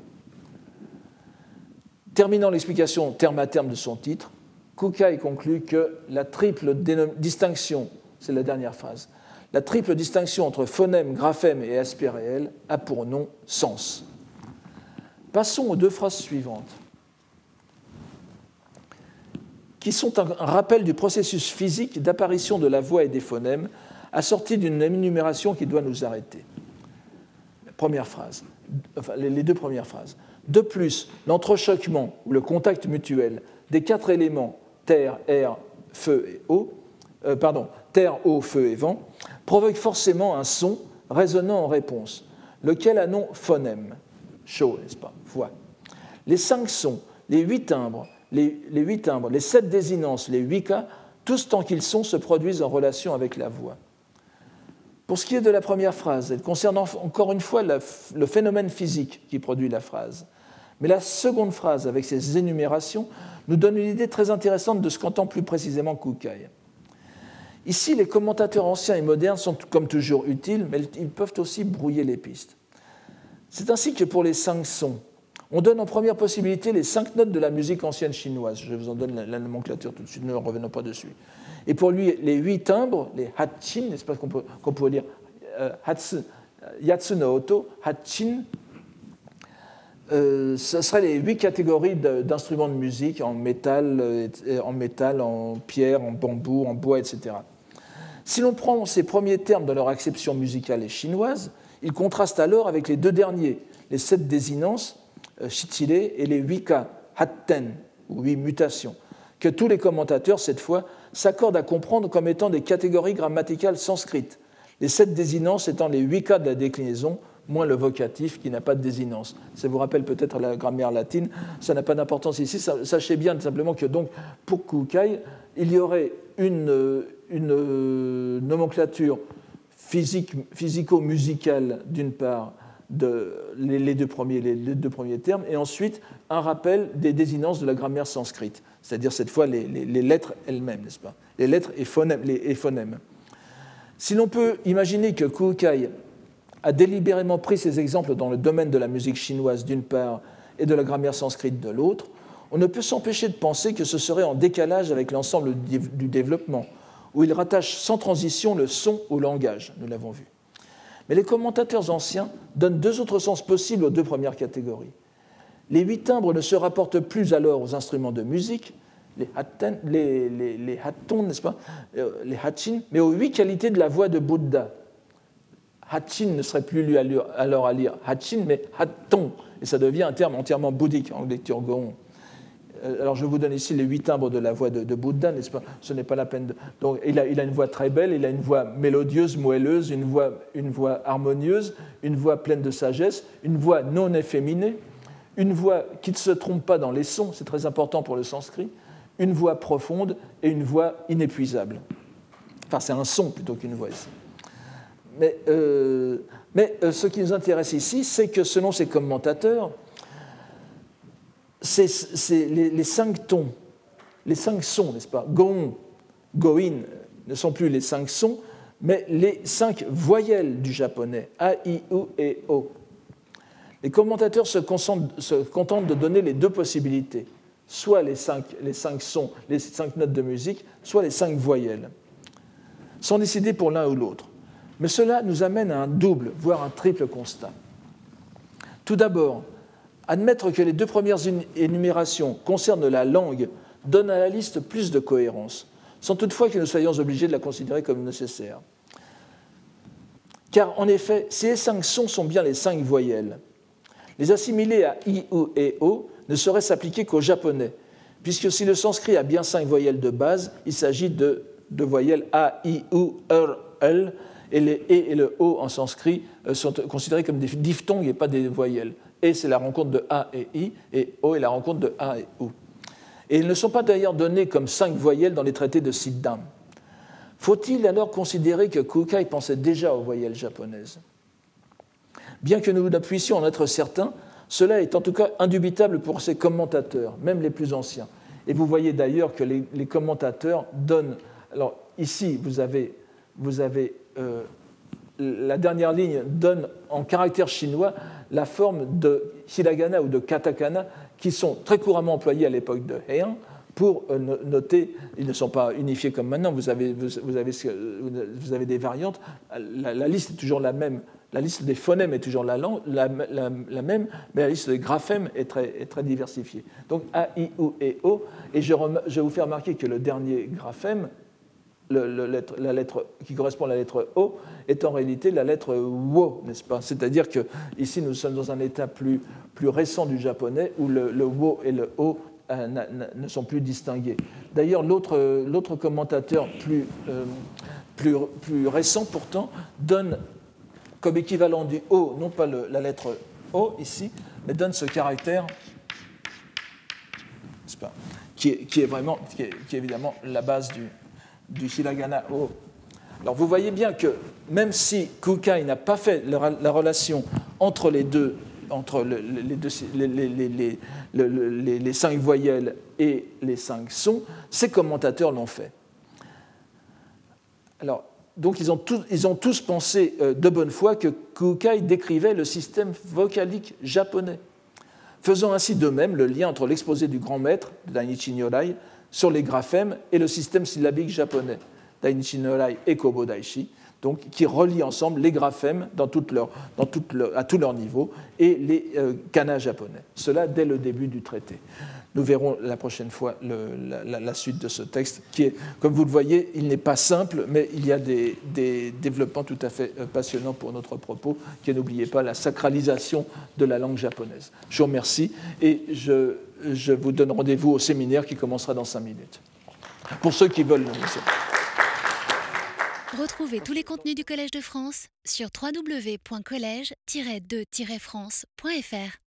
Terminant l'explication terme à terme de son titre, Kukai conclut que la triple distinction, c'est la dernière phrase, la triple distinction entre phonème, graphème et aspect réel a pour nom sens. Passons aux deux phrases suivantes, qui sont un rappel du processus physique d'apparition de la voix et des phonèmes, assorti d'une énumération qui doit nous arrêter. Première phrase, les deux premières phrases. De plus, l'entrechoquement ou le contact mutuel des quatre éléments terre, air, feu et eau, euh, pardon, terre, eau, feu et vent, provoque forcément un son résonnant en réponse, lequel a nom phonème, chaud, n'est-ce pas, voix. Les cinq sons, les huit timbres, les, les huit timbres, les sept désinences, les huit cas, tous tant qu'ils sont, se produisent en relation avec la voix. Pour ce qui est de la première phrase, elle concerne encore une fois le phénomène physique qui produit la phrase. Mais la seconde phrase, avec ses énumérations, nous donne une idée très intéressante de ce qu'entend plus précisément Kukai. Ici, les commentateurs anciens et modernes sont comme toujours utiles, mais ils peuvent aussi brouiller les pistes. C'est ainsi que pour les cinq sons, on donne en première possibilité les cinq notes de la musique ancienne chinoise. Je vous en donne la, nomenclature tout de suite, ne revenons pas dessus. Et pour lui, les huit timbres, les hatchin, n'est-ce pas qu'on peut, pourrait dire euh, hatsu, yatsu no oto, hatchin, euh, seraient les huit catégories d'instruments de, musique en métal, euh, en métal, en pierre, en bambou, en bois, etc. Si l'on prend ces premiers termes dans leur acception musicale et chinoise, ils contrastent alors avec les deux derniers, les sept désinences, euh, shichile, et les huit cas, hatten, ou huit mutations, que tous les commentateurs, cette fois, s'accordent à comprendre comme étant des catégories grammaticales sanscrites, les sept désinences étant les huit cas de la déclinaison, moins le vocatif qui n'a pas de désinence. Ça vous rappelle peut-être la grammaire latine, ça n'a pas d'importance ici. Sachez bien simplement que donc pour Kukai, il y aurait une, nomenclature physico-musicale d'une part, de, les, deux premiers, les, deux premiers termes, et ensuite un rappel des désinences de la grammaire sanscrite, c'est-à-dire cette fois les, lettres elles-mêmes, n'est-ce pas? Les lettres et phonèmes. Si l'on peut imaginer que Kukai a délibérément pris ces exemples dans le domaine de la musique chinoise d'une part et de la grammaire sanscrite de l'autre, on ne peut s'empêcher de penser que ce serait en décalage avec l'ensemble du développement, où il rattache sans transition le son au langage, nous l'avons vu. Mais les commentateurs anciens donnent deux autres sens possibles aux deux premières catégories. Les huit timbres ne se rapportent plus alors aux instruments de musique, les, hatten, les, les, n'est-ce pas, euh, les hachin, mais aux huit qualités de la voix de Bouddha, Hachin ne serait plus lu alors à lire Hachin, mais Hatton, et ça devient un terme entièrement bouddhique en lecture Gohon. Euh, alors je vous donne ici les huit timbres de la voix de, Bouddha, n'est-ce pas Ce n'est pas la peine de... Donc il a, il a, une voix très belle, il a une voix mélodieuse, moelleuse, une voix, une voix harmonieuse, une voix pleine de sagesse, une voix non efféminée, une voix qui ne se trompe pas dans les sons, c'est très important pour le sanskrit, une voix profonde et une voix inépuisable. Enfin, c'est un son plutôt qu'une voix ici. Mais, euh, euh, ce qui nous intéresse ici, c'est que selon ces commentateurs, c'est, les, cinq tons, les cinq sons, n'est-ce pas? Gon, Goin ne sont plus les cinq sons, mais les cinq voyelles du japonais, A, I, U et O. Les commentateurs se, contentent de donner les deux possibilités, soit les cinq, les cinq sons, les cinq notes de musique, soit les cinq voyelles, sans décider pour l'un ou l'autre. Mais cela nous amène à un double, voire un triple constat. Tout d'abord, admettre que les deux premières énumérations concernent la langue donne à la liste plus de cohérence, sans toutefois que nous soyons obligés de la considérer comme nécessaire. Car en effet, les cinq sons sont bien les cinq voyelles, les assimiler à I, U et O ne sauraient s'appliquer qu'au japonais, puisque si le sanskrit a bien cinq voyelles de base, il s'agit de, de voyelles A, I, U, R, L, et les E et le O en sanskrit euh, sont considérés comme des diphtongues et pas des voyelles. E, c'est la rencontre de A et I, et O est la rencontre de A et U. Et ils ne sont pas d'ailleurs donnés comme cinq voyelles dans les traités de Siddham. Faut-il alors considérer que Kukai pensait déjà aux voyelles japonaises? Bien que nous ne puissions en être certains, cela est en tout cas indubitable pour ses commentateurs, même les plus anciens. Et vous voyez d'ailleurs que les, commentateurs donnent. Alors ici, vous avez, vous avez euh, la dernière ligne donne en caractère chinois la forme de hiragana ou de katakana qui sont très couramment employés à l'époque de Heian pour euh, noter, ils ne sont pas unifiés comme maintenant, vous avez, avez, vous avez des variantes, la, liste est toujours la même, la liste des phonèmes est toujours la, même, mais la liste des graphèmes est très, diversifiée. Donc A, I, U et O, et je, vais vous faire remarquer que le dernier graphème la lettre qui correspond à la lettre O est en réalité la lettre Wo, n'est-ce pas? C'est-à-dire que ici nous sommes dans un état plus, récent du japonais où le, Wo et le O euh, ne sont plus distingués. D'ailleurs, l'autre commentateur euh, plus, récent pourtant donne comme équivalent du O, non pas la lettre O ici, mais donne ce caractère, qui, est, vraiment, qui est évidemment la base du, du O. Alors vous voyez bien que même si Kukai n'a pas fait la relation entre les deux, entre les, cinq voyelles et les cinq sons, ces commentateurs l'ont fait. Alors, donc ils ont, tous, pensé euh, de bonne foi que Kukai décrivait le système vocalique japonais, faisant ainsi de même le lien entre l'exposé du grand maître, Dainichi Nyorai, sur les graphèmes et le système syllabique japonais, Dainichi Nyorai et Kobo Daishi, qui relient ensemble les graphèmes à tous leurs niveaux et les euh, kanas japonais. Cela dès le début du traité. Nous verrons la prochaine fois la, suite de ce texte, qui est, comme vous le voyez, il n'est pas simple, mais il y a des, développements tout à fait euh, passionnants pour notre propos, qui n'oubliez pas la sacralisation de la langue japonaise. Je vous remercie et je, vous donne rendez-vous au séminaire qui commencera dans cinq minutes. Pour ceux qui veulent le Retrouvez tous les contenus du Collège de France sur www.colège-2-france.fr.